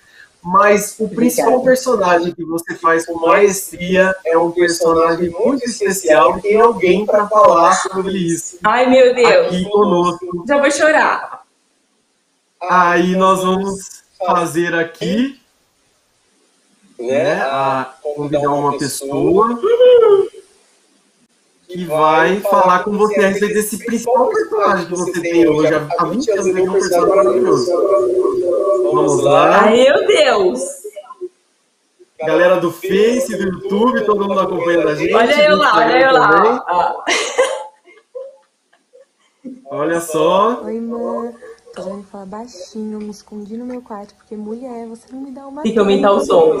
mas o principal personagem que você faz com maestria é um personagem muito especial e tem alguém para falar sobre isso. Ai, meu Deus! Aqui conosco. Já vou chorar. Aí nós vamos fazer aqui, né, a convidar uma pessoa que vai falar com você a respeito desse principal personagem que você tem hoje. Há 20 anos ele é um personagem maravilhoso. Vamos lá. Ai, meu Deus! Galera do Face, do YouTube, todo mundo acompanhando a gente. Olha eu lá, olha eu lá. Ah. Olha só. Oi, mãe. Tô vendo falar baixinho, me escondi no meu quarto, porque mulher, você não me dá uma. Tem que aumentar o som.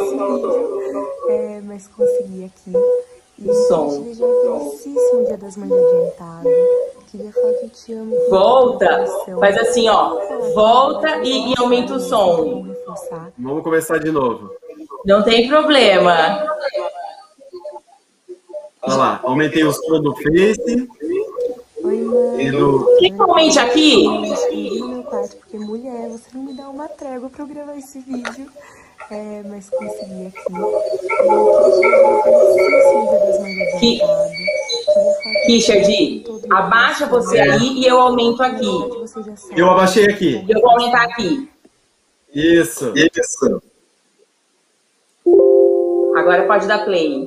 É, mas consegui aqui. E o som. Desejar um felicíssimo Dia das Mães adiantado. Queria falar que eu te amo. Volta. Faz assim, ó. Volta e, e aumenta o som. Vamos começar de novo. Não tem problema. Olha lá, aumentei o som do Face. Oi, mãe. Do... Principalmente aqui. Meu quarto, porque mulher, você não me dá uma trégua pra eu gravar esse vídeo. É, mas consegui aqui. Que... Richard, abaixa você aí e eu aumento aqui. Eu abaixei aqui. Eu vou aumentar aqui. Isso. Isso. Agora pode dar play.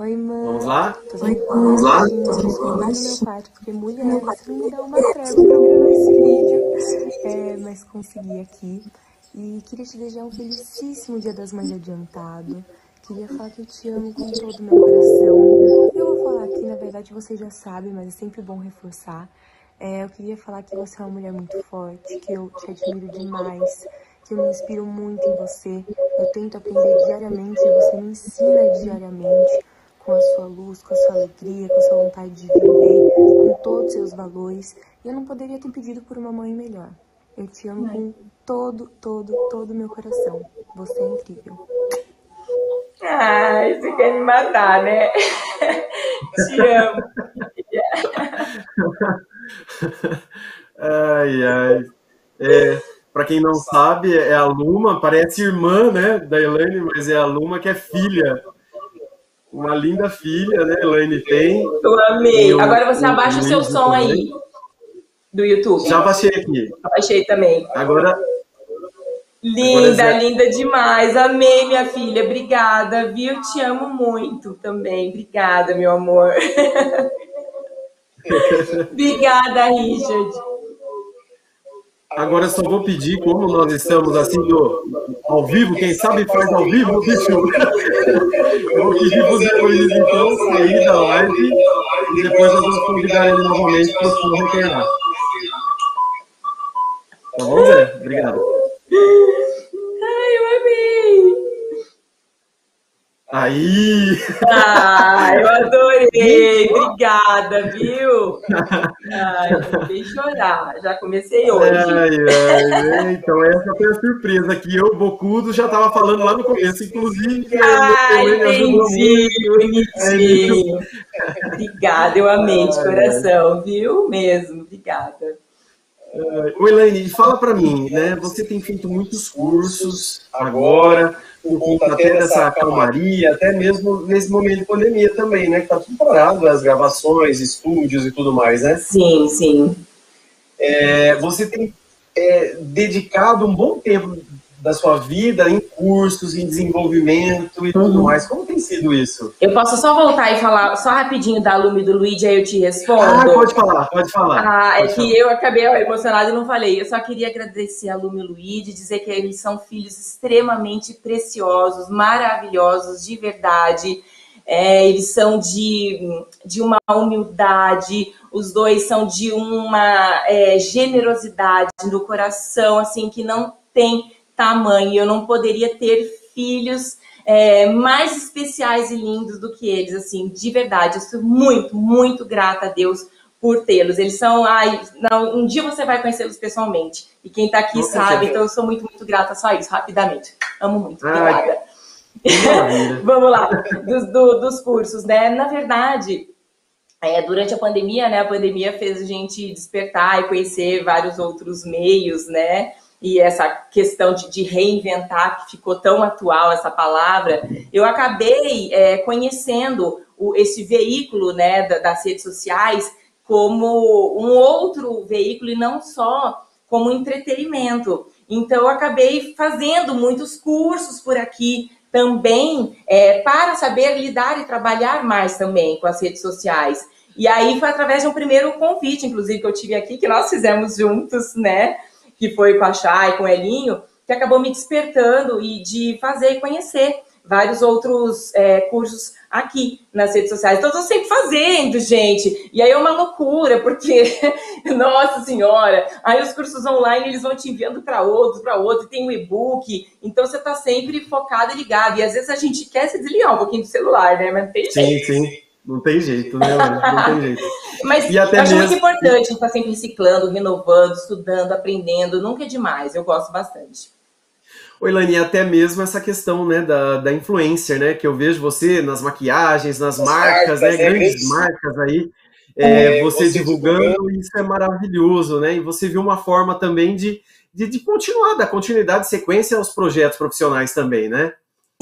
Oi, mãe. Vamos lá? Oi, Vamos lá? no meu quarto, porque mulher, você não me dá uma trégua pra gravar esse vídeo. É, mas consegui aqui. E queria te desejar um felicíssimo Dia das Mães adiantado. Queria falar que eu te amo com todo o meu coração. Eu vou falar aqui, na verdade você já sabe, mas é sempre bom reforçar. É, eu queria falar que você é uma mulher muito forte, que eu te admiro demais, que eu me inspiro muito em você. Eu tento aprender diariamente e você me ensina diariamente com a sua luz, com a sua alegria, com a sua vontade de viver, com todos os seus valores. E eu não poderia ter pedido por uma mãe melhor. Eu te amo com todo, todo, todo o meu coração. Você é incrível. Ai, você quer me matar, né? te amo. ai, ai. É, para quem não sabe, é a Luma, parece irmã, né, da Elaine, mas é a Luma que é filha uma linda filha, né, Elaine tem. Eu amei. Eu, Agora você abaixa o seu som também. aí do YouTube. Já baixei aqui. Baixei também. Agora. Linda, agora linda demais. Amei, minha filha. Obrigada, viu? Te amo muito também. Obrigada, meu amor. Obrigada, Richard. Agora só vou pedir, como nós estamos assim do, ao vivo, quem sabe faz ao vivo, bicho. Eu vou pedir para os depois então sair da live e depois nós vamos convidar ele novamente para o retornar. Tá bom, Zé? Obrigado. Ai, eu amei! Aí! Ah, eu adorei! Obrigada, viu? Ai, eu chorar. Já comecei hoje. Ai, ai, então essa foi a surpresa que eu, Bocudo, já estava falando lá no começo, inclusive. Ai, entendi, bonitinho. Obrigada, eu amei de coração, viu? Mesmo, obrigada. Uh, Elaine, fala para mim, né? Você tem feito muitos cursos agora por conta até dessa calmaria, até mesmo nesse momento de pandemia também, né? Que tá tudo parado, as gravações, estúdios e tudo mais, né? Sim, sim. É, você tem é, dedicado um bom tempo da sua vida em cursos, em desenvolvimento e tudo uhum. mais. Como tem sido isso? Eu posso só voltar e falar só rapidinho da Lume do Luigi, aí eu te respondo? Ah, pode falar, pode falar. Ah, é pode é falar. que eu acabei emocionada e não falei. Eu só queria agradecer a Lume e Luigi, dizer que eles são filhos extremamente preciosos, maravilhosos, de verdade. É, eles são de, de uma humildade, os dois são de uma é, generosidade no coração, assim, que não tem tamanho. Eu não poderia ter filhos é, mais especiais e lindos do que eles, assim, de verdade. Eu sou muito, muito grata a Deus por tê-los. Eles são, ai, não, um dia você vai conhecê-los pessoalmente. E quem está aqui sabe, então eu sou muito, muito grata só isso, rapidamente. Amo muito, obrigada. Vamos lá, dos, do, dos cursos, né? Na verdade, é, durante a pandemia, né? A pandemia fez a gente despertar e conhecer vários outros meios, né? E essa questão de, de reinventar, que ficou tão atual essa palavra, eu acabei é, conhecendo o, esse veículo, né, das redes sociais como um outro veículo e não só como entretenimento. Então, eu acabei fazendo muitos cursos por aqui também é, para saber lidar e trabalhar mais também com as redes sociais. E aí foi através de um primeiro convite, inclusive, que eu tive aqui, que nós fizemos juntos, né? Que foi com a Chay, com o Elinho, que acabou me despertando e de fazer e conhecer vários outros é, cursos aqui nas redes sociais. Então, tô sempre fazendo, gente. E aí é uma loucura, porque, nossa senhora, aí os cursos online eles vão te enviando para outros, para outros, tem o e-book. Então, você tá sempre focado e ligado. E às vezes a gente quer se desligar um pouquinho do celular, né? Mas não tem jeito. Sim, sim. Não tem jeito, né? Não tem jeito. Mas e até eu acho mesmo... muito importante estar tá sempre reciclando, renovando, estudando, aprendendo. Nunca é demais. Eu gosto bastante. Oi, Lani, até mesmo essa questão né, da, da influencer, né? Que eu vejo você nas maquiagens, nas As marcas, marcas, né? É grandes marcas aí, é, é, você, você divulgando, divulgando, isso é maravilhoso, né? E você viu uma forma também de, de, de continuar, dar continuidade, sequência aos projetos profissionais também, né?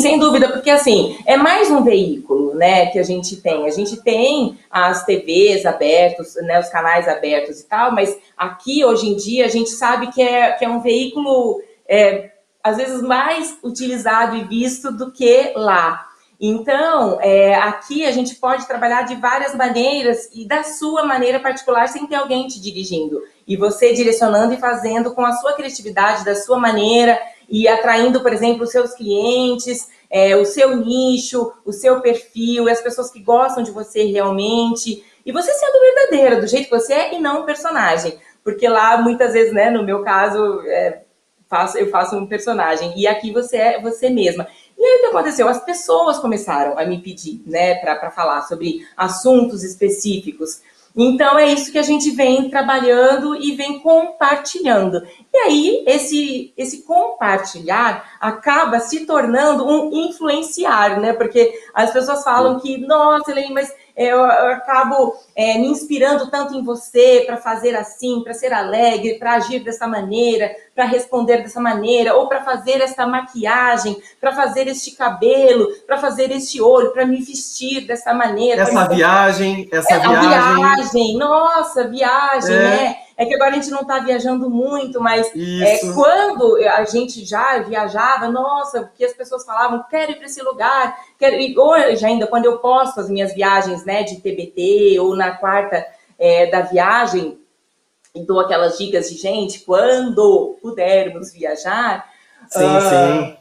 Sem dúvida, porque assim, é mais um veículo, né, que a gente tem. A gente tem as TVs abertos, né, os canais abertos e tal, mas aqui, hoje em dia, a gente sabe que é, que é um veículo é, às vezes mais utilizado e visto do que lá. Então, é, aqui a gente pode trabalhar de várias maneiras e da sua maneira particular, sem ter alguém te dirigindo. E você direcionando e fazendo com a sua criatividade, da sua maneira, e atraindo, por exemplo, os seus clientes, é, o seu nicho, o seu perfil, as pessoas que gostam de você realmente. E você sendo verdadeira, do jeito que você é, e não um personagem. Porque lá, muitas vezes, né, no meu caso, é, faço, eu faço um personagem. E aqui você é você mesma. E aí o que aconteceu? As pessoas começaram a me pedir, né, para falar sobre assuntos específicos. Então é isso que a gente vem trabalhando e vem compartilhando. E aí esse esse compartilhar acaba se tornando um influenciar, né? Porque as pessoas falam que, nossa, Elaine, mas eu, eu acabo é, me inspirando tanto em você para fazer assim, para ser alegre, para agir dessa maneira, para responder dessa maneira, ou para fazer essa maquiagem, para fazer este cabelo, para fazer este olho, para me vestir dessa maneira. Essa viagem, essa é, viagem. viagem, nossa, viagem, é. né? É que agora a gente não está viajando muito, mas é, quando a gente já viajava, nossa, porque as pessoas falavam, quero ir para esse lugar, quero ir. Hoje ainda, quando eu posto as minhas viagens né, de TBT ou na quarta é, da viagem, e dou aquelas dicas de gente, quando pudermos viajar. Sim, uh, sim.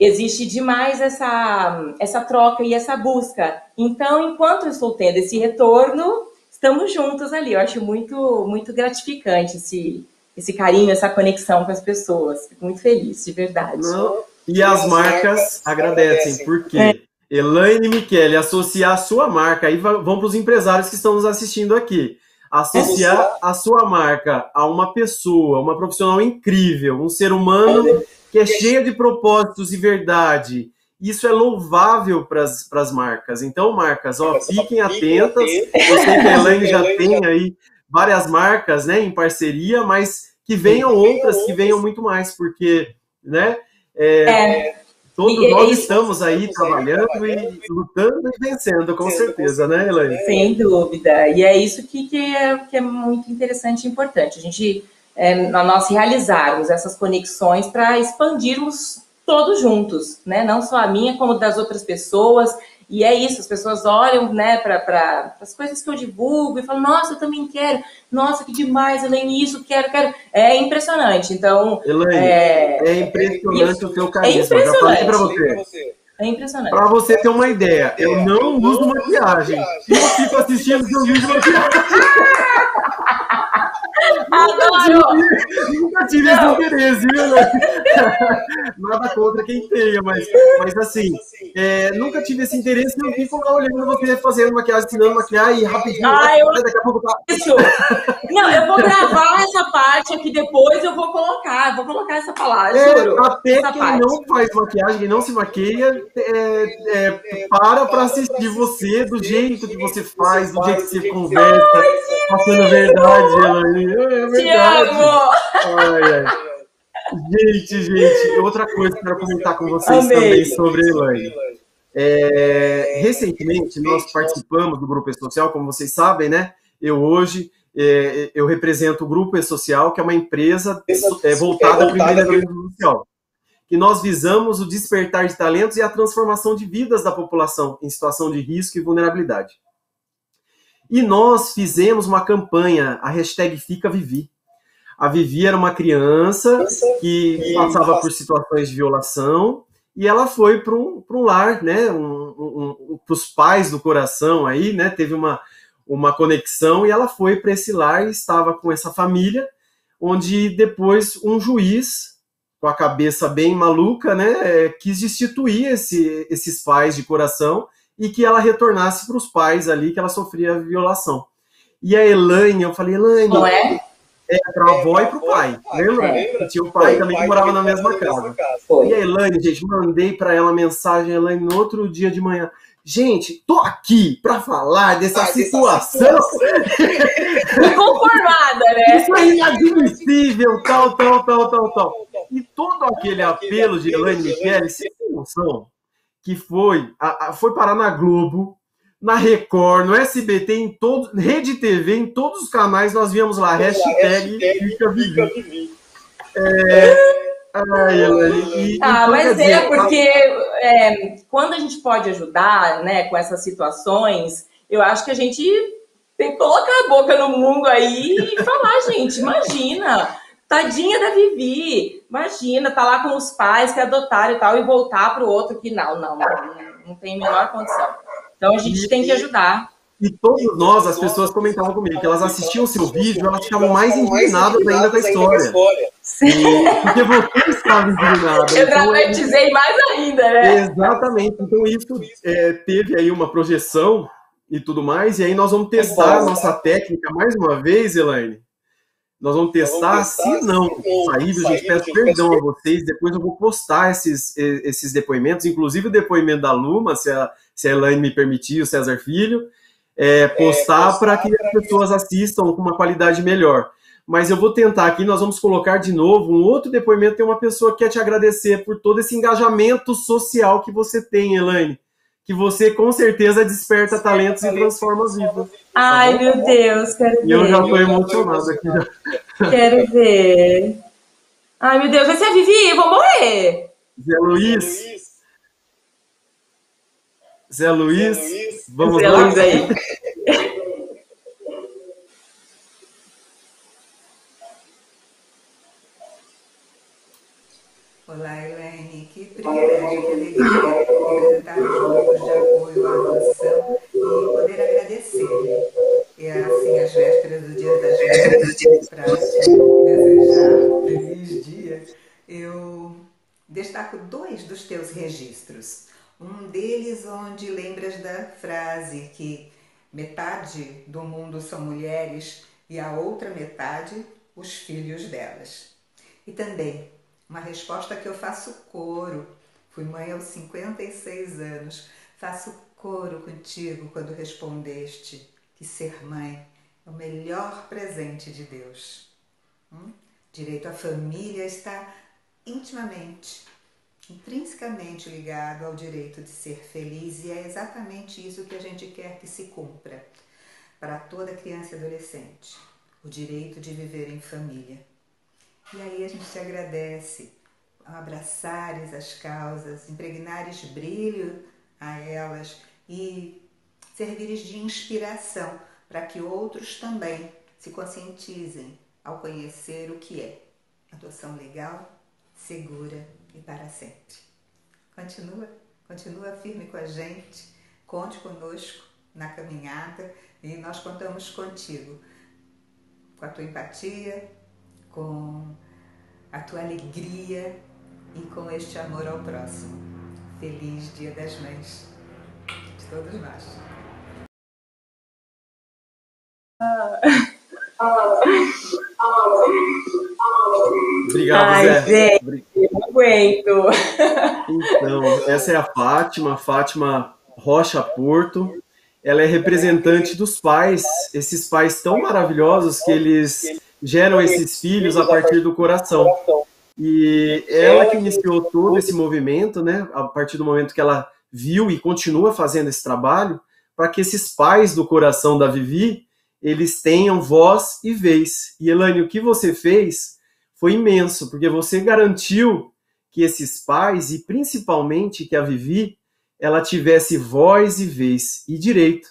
Existe demais essa, essa troca e essa busca. Então, enquanto eu estou tendo esse retorno, estamos juntos ali. Eu acho muito, muito gratificante esse, esse carinho, essa conexão com as pessoas. Fico muito feliz, de verdade. Não. E as marcas agradecem, porque é. Elaine Michele associar a sua marca, aí vão para os empresários que estão nos assistindo aqui. Associar a sua marca a uma pessoa, uma profissional incrível, um ser humano que é cheio de propósitos e verdade, isso é louvável para as marcas. Então, marcas, ó, fiquem atentas. Eu sei que a Elaine já tem aí várias marcas né, em parceria, mas que venham outras, que venham muito mais, porque né, é, é. todos nós estamos aí trabalhando e lutando e vencendo, com certeza, né, Elaine? Sem dúvida. E é isso que, que, é, que é muito interessante e importante. A gente, é, nós realizarmos essas conexões para expandirmos todos juntos, né? Não só a minha, como das outras pessoas. E é isso, as pessoas olham né, para as coisas que eu divulgo e falam, nossa, eu também quero, nossa, que demais, Elaine, isso, quero, quero. É impressionante. Então. Elaine, é, é impressionante isso, o seu carisma. É impressionante. para você. É impressionante. Para você ter uma ideia, eu não uso maquiagem. Eu fico assistindo seu vídeo de maquiagem. Adoro! Nunca tive esse interesse, viu? Nada contra quem tenha, mas, mas assim, é, nunca tive esse interesse e eu fico lá olhando você fazendo maquiagem, ensinando maquiagem e rapidinho. Ah, eu... Daqui a pouco tá... Isso! Não, eu vou gravar essa parte aqui depois, eu vou colocar, vou colocar essa palavra, é, juro. Até quem parte. não faz maquiagem, quem não se maqueia, é, é, para pra assistir você, do jeito que você faz, do jeito que você conversa, passando verdade, Elaine. É verdade. Te amo! Ai, ai. Gente, gente, outra coisa que eu quero comentar com vocês Amei. também sobre a Elaine. É, recentemente, nós participamos do Grupo Social, como vocês sabem, né? Eu hoje é, eu represento o Grupo Social, que é uma empresa é, voltada para o empreendedorismo social. Que nós visamos o despertar de talentos e a transformação de vidas da população em situação de risco e vulnerabilidade. E nós fizemos uma campanha, a hashtag Fica Vivi. A Vivi era uma criança que passava por situações de violação e ela foi para um, um lar, né, um, um, para os pais do coração aí, né, teve uma, uma conexão e ela foi para esse lar e estava com essa família, onde depois um juiz, com a cabeça bem maluca, né, é, quis destituir esse, esses pais de coração e que ela retornasse para os pais ali que ela sofria violação. E a Elaine, eu falei, Elaine. Não é? É, para a avó e para o pai. Lembra? É. Tinha o pai também que morava na mesma casa. E a Elaine, gente, mandei para ela mensagem, Elaine, no outro dia de manhã. Gente, tô aqui para falar dessa ah, situação. Conformada, né? Isso é inadmissível, tal, tal, tal, tal, tal. E todo aquele apelo de Elaine Michele, sem noção, que foi, a, a, foi parar na Globo, na Record, no SBT, em todo, Rede TV, em todos os canais, nós víamos lá, hashtag, hashtag Fica Vivi. É, Ai, e, ah, mas é porque é, quando a gente pode ajudar, né, com essas situações, eu acho que a gente tem que colocar a boca no mundo aí e falar, gente, imagina, tadinha da Vivi, imagina, tá lá com os pais que adotaram e tal, e voltar para o outro que não, não, não, não tem a menor condição. Então a gente tem que ajudar. E todos nós, as pessoas comentavam comigo que elas assistiam o seu vídeo, elas ficavam mais indignadas ainda com a história. Sim. Porque você estava indignado. Eu então, dramatizei mais ainda, né? Exatamente. Então isso é, teve aí uma projeção e tudo mais, e aí nós vamos testar a nossa técnica mais uma vez, Elaine. Nós vamos testar, vamos testar se não sair, a gente peço perdão a vocês, depois eu vou postar esses, esses depoimentos, inclusive o depoimento da Luma, se a, se a Elaine me permitir, o César Filho, é, postar é, para que as pessoas assistam com uma qualidade melhor. Mas eu vou tentar aqui, nós vamos colocar de novo um outro depoimento. Tem uma pessoa que quer te agradecer por todo esse engajamento social que você tem, Elaine. Que você com certeza desperta talentos e transforma vidas. Ai, tá meu Deus, quero ver. E eu já estou emocionado aqui. Quero ver. Ai, meu Deus, vai ser Vivi, eu vou morrer. Zé Luiz. Zé Luiz. Zé Luiz. Vamos Zé Luiz aí. Olá, Elaine. Que privilégio, que alegria apresentar grupos de apoio à adoção e poder agradecer. E assim, às vésperas do Dia das Mães, para desejar feliz dia, eu destaco dois dos teus registros. Um deles onde lembras da frase que metade do mundo são mulheres e a outra metade os filhos delas. E também uma resposta que eu faço coro. Fui mãe aos 56 anos. Faço coro contigo quando respondeste que ser mãe é o melhor presente de Deus. Hum? Direito à família está intimamente intrinsecamente ligado ao direito de ser feliz e é exatamente isso que a gente quer que se cumpra para toda criança e adolescente: o direito de viver em família. E aí a gente te agradece ao abraçares as causas, impregnares brilho a elas e servires de inspiração para que outros também se conscientizem ao conhecer o que é adoção legal, segura e para sempre. Continua, continua firme com a gente, conte conosco na caminhada e nós contamos contigo com a tua empatia, com a tua alegria e com este amor ao próximo. Feliz Dia das Mães de todos nós. Obrigado, Ai, Zé. Gente, não aguento. Então, essa é a Fátima, Fátima Rocha Porto. Ela é representante dos pais, esses pais tão maravilhosos que eles geram esses filhos a partir do coração. E ela que iniciou todo esse movimento, né, a partir do momento que ela viu e continua fazendo esse trabalho, para que esses pais do coração da Vivi, eles tenham voz e vez. E Elane, o que você fez foi imenso, porque você garantiu que esses pais, e principalmente que a Vivi, ela tivesse voz e vez e direito.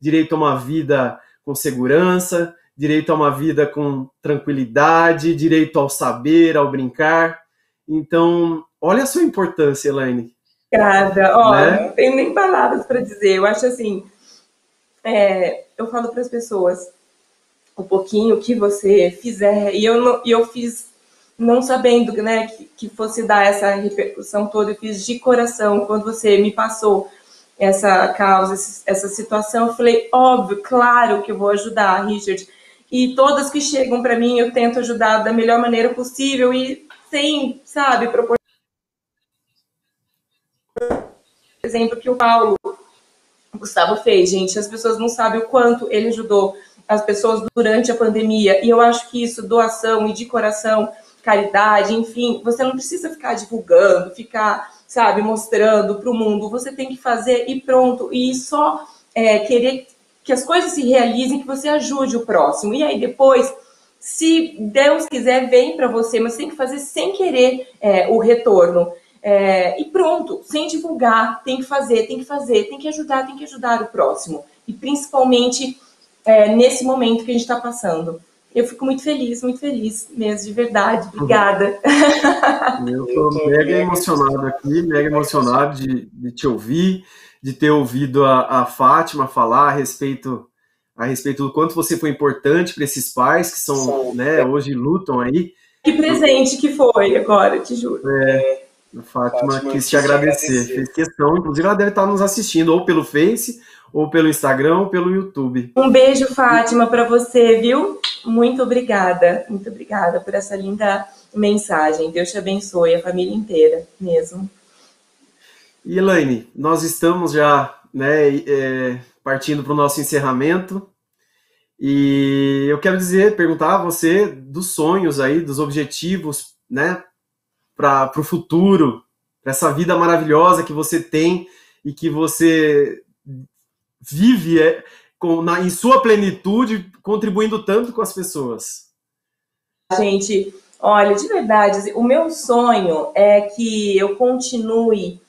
Direito a uma vida com segurança, direito a uma vida com tranquilidade, direito ao saber, ao brincar. Então, olha a sua importância, Elaine. Obrigada. Ó, né? não tenho nem palavras para dizer. Eu acho assim, é, eu falo para as pessoas o pouquinho que você fizer e eu não, e eu fiz não sabendo, né, que, que fosse dar essa repercussão toda. Eu fiz de coração quando você me passou essa causa, essa situação. Eu falei, óbvio, claro que eu vou ajudar, Richard e todas que chegam para mim eu tento ajudar da melhor maneira possível e sem, sabe, propor exemplo que o Paulo Gustavo fez, gente, as pessoas não sabem o quanto ele ajudou as pessoas durante a pandemia, e eu acho que isso, doação e de coração, caridade, enfim, você não precisa ficar divulgando, ficar, sabe, mostrando para o mundo, você tem que fazer e pronto, e só é, querer que as coisas se realizem, que você ajude o próximo. E aí depois, se Deus quiser, vem para você, mas tem que fazer sem querer é, o retorno. É, e pronto, sem divulgar, tem que fazer, tem que fazer, tem que ajudar, tem que ajudar o próximo. E principalmente é, nesse momento que a gente está passando. Eu fico muito feliz, muito feliz mesmo, de verdade. Obrigada. Eu estou mega emocionado aqui, mega emocionado de, de te ouvir de ter ouvido a, a Fátima falar a respeito a respeito do quanto você foi importante para esses pais que são, Sim. né, hoje lutam aí. Que presente que foi agora, te juro. É, a Fátima, Fátima quis te agradecer. agradecer. Fez questão, inclusive ela deve estar nos assistindo ou pelo Face, ou pelo Instagram, ou pelo YouTube. Um beijo, Fátima, para você, viu? Muito obrigada, muito obrigada por essa linda mensagem. Deus te abençoe, a família inteira, mesmo. E Elaine, nós estamos já né, é, partindo para o nosso encerramento. E eu quero dizer, perguntar a você dos sonhos aí, dos objetivos, né, para o futuro, para essa vida maravilhosa que você tem e que você vive é, com, na, em sua plenitude, contribuindo tanto com as pessoas. Gente, olha, de verdade, o meu sonho é que eu continue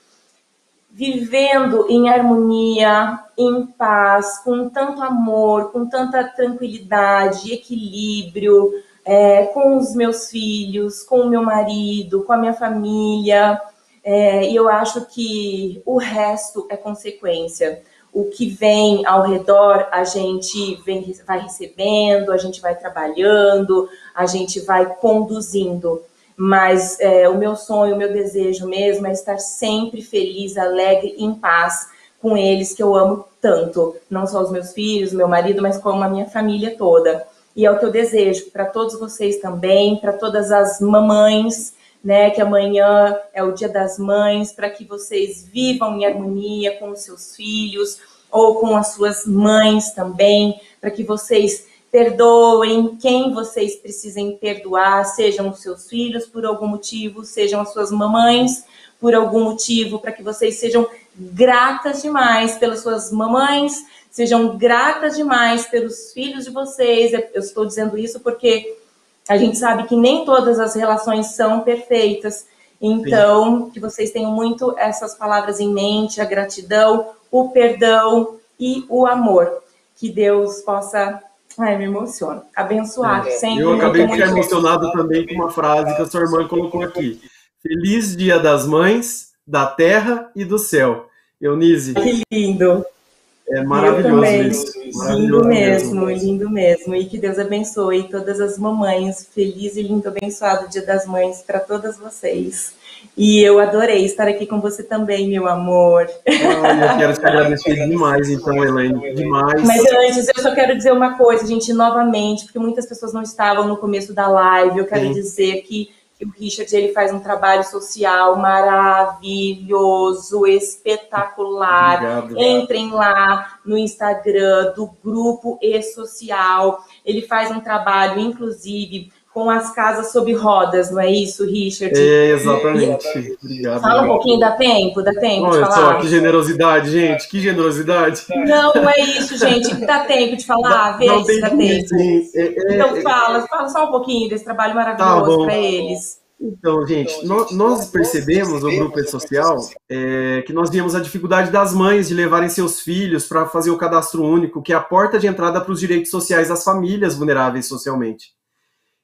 vivendo em harmonia, em paz, com tanto amor, com tanta tranquilidade, equilíbrio, é, com os meus filhos, com o meu marido, com a minha família. É, e eu acho que o resto é consequência. O que vem ao redor, a gente vem, vai recebendo, a gente vai trabalhando, a gente vai conduzindo mas é, o meu sonho, o meu desejo mesmo é estar sempre feliz, alegre, em paz com eles que eu amo tanto, não só os meus filhos, meu marido, mas como a minha família toda. E é o que eu desejo para todos vocês também, para todas as mamães, né, que amanhã é o Dia das Mães, para que vocês vivam em harmonia com os seus filhos ou com as suas mães também, para que vocês perdoem quem vocês precisem perdoar, sejam os seus filhos por algum motivo, sejam as suas mamães por algum motivo, para que vocês sejam gratas demais pelas suas mamães, sejam gratas demais pelos filhos de vocês. Eu estou dizendo isso porque a gente sabe que nem todas as relações são perfeitas. Então, Sim. que vocês tenham muito essas palavras em mente, a gratidão, o perdão e o amor. Que Deus possa Ai, me emociono. Abençoado, é. sempre. Eu acabei de ficar emocionado também com uma frase que a sua irmã colocou aqui. Feliz Dia das Mães, da Terra e do Céu. Eunise. Que lindo. É maravilhoso isso. Lindo mesmo, mesmo, lindo mesmo. E que Deus abençoe todas as mamães. Feliz e lindo, abençoado Dia das Mães para todas vocês. E eu adorei estar aqui com você também, meu amor. eu quero te agradecer demais, então, Elaine, demais. Mas antes, eu só quero dizer uma coisa, gente, novamente, porque muitas pessoas não estavam no começo da live. Eu quero Sim. dizer que o Richard ele faz um trabalho social maravilhoso, espetacular. Obrigado, Entrem lá no Instagram do grupo e social. Ele faz um trabalho, inclusive, com as casas sob rodas, não é isso, Richard? É, exatamente. Obrigado. Fala um pouquinho, dá tempo? Dá tempo Olha de falar? só, que generosidade, gente, que generosidade. Não, não é isso, gente. Dá tempo de falar? Vê se dá tempo. Sim. É, é, então fala, fala só um pouquinho desse trabalho maravilhoso tá para eles. Então, gente, nós, nós percebemos, o grupo social, é, que nós víamos a dificuldade das mães de levarem seus filhos para fazer o cadastro único, que é a porta de entrada para os direitos sociais das famílias vulneráveis socialmente.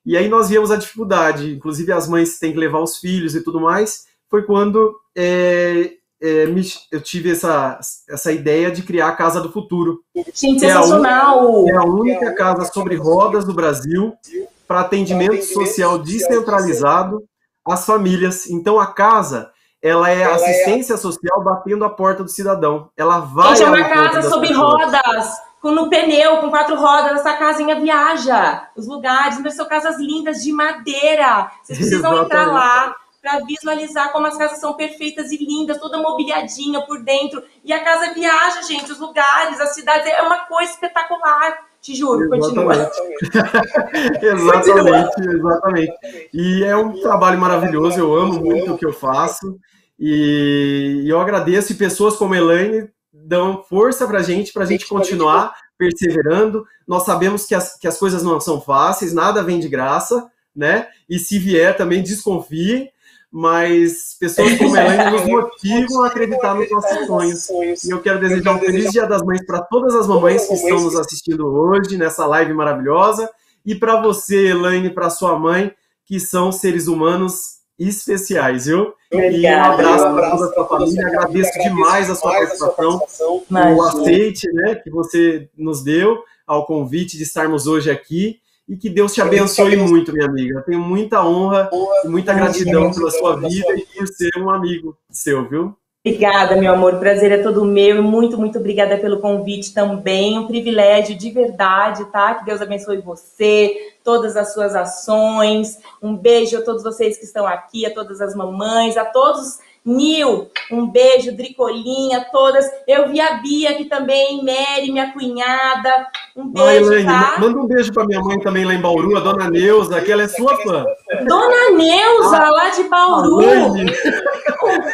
E aí nós víamos a dificuldade, inclusive as mães têm que levar os filhos e tudo mais, foi quando é, é, eu tive essa, essa ideia de criar a Casa do Futuro. Gente, sensacional! É a, única, é a única casa sobre rodas do Brasil para atendimento social descentralizado às famílias. Então a casa ela é ela assistência é... social batendo a porta do cidadão. Ela vai. Gente, é uma casa sob rodas, com no pneu, com quatro rodas. Essa casinha viaja. Os lugares, são casas lindas de madeira. Vocês precisam entrar lá para visualizar como as casas são perfeitas e lindas, toda mobiliadinha por dentro. E a casa viaja, gente, os lugares, as cidades, é uma coisa espetacular. Te juro, exatamente. continua. exatamente, exatamente. E é um trabalho maravilhoso, eu amo muito o que eu faço. E eu agradeço, e pessoas como Elaine dão força para a gente, para a gente continuar perseverando. Nós sabemos que as, que as coisas não são fáceis, nada vem de graça, né? E se vier, também desconfiem mas pessoas como a Elaine nos motivam a acreditar nos nossos sonhos. E eu quero desejar um feliz Dia das Mães para todas as mamães que estão nos assistindo hoje, nessa live maravilhosa, e para você, Elaine, para sua mãe, que são seres humanos especiais, viu? E um abraço para toda a sua família, agradeço demais a sua participação, o aceite né, que você nos deu ao convite de estarmos hoje aqui e que Deus te abençoe muito, minha amiga. Eu tenho muita honra e muita gratidão pela sua vida e por ser um amigo seu, viu? Obrigada, meu amor. O prazer é todo meu. Muito, muito obrigada pelo convite também. Um privilégio de verdade, tá? Que Deus abençoe você, todas as suas ações. Um beijo a todos vocês que estão aqui, a todas as mamães, a todos Nil, um beijo, Dricolinha, todas. Eu vi a Bia aqui também, Mary, minha cunhada. Um beijo, Elaine, tá? Manda um beijo para minha mãe também lá em Bauru, a dona Neuza, que ela é sua fã. Dona Neuza, ah, lá de Bauru. Um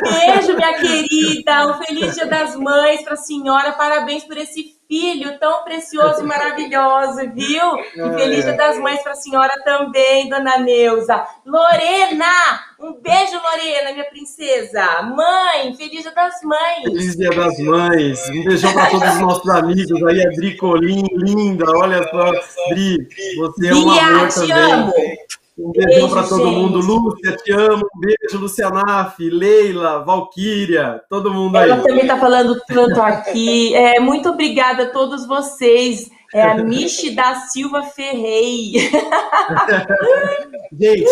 beijo, minha querida. Um feliz Dia das Mães para a senhora. Parabéns por esse filho tão precioso e maravilhoso, viu? E feliz Dia das Mães para a senhora também, dona Neuza. Lorena, um beijo, Lorena, minha princesa. Mãe, feliz Dia das Mães. Feliz Dia das Mães. Um beijão para todos os nossos amigos aí, a Dri Colim, linda. Olha só, Dri, você é um amor te também. Amo. Um beijão para todo mundo. Lúcia, te amo. Um beijo, Lucianaf, Leila, Valquíria, todo mundo aí. Ela também está falando tanto aqui. É, muito obrigada a todos vocês. É a Michi da Silva Ferrei. Gente,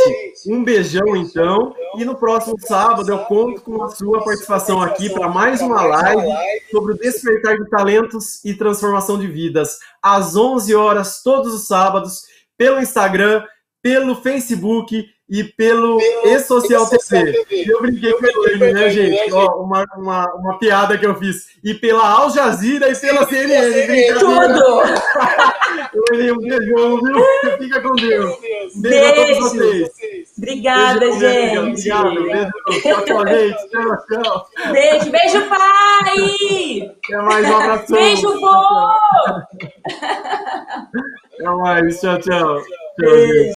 um beijão então. E no próximo sábado eu conto com a sua participação aqui para mais uma live sobre o despertar de talentos e transformação de vidas. Às 11 horas, todos os sábados, pelo Instagram pelo Facebook e pelo, E-Social TV. TV. Eu brinquei com ele, né, gente? Ó, uma, uma, uma piada que eu fiz. E pela Al Jazeera e pela CNN. Tudo! Ele, um beijão, viu? Fica com Deus. Beijo, beijo. a todos vocês. Obrigada, beijo, gente. Obrigado. Beijo. Tchau, tchau, gente. Tchau, tchau. Beijo, beijo, pai! Até mais, um abraço. Beijo, vô! Até mais, tchau, tchau. tchau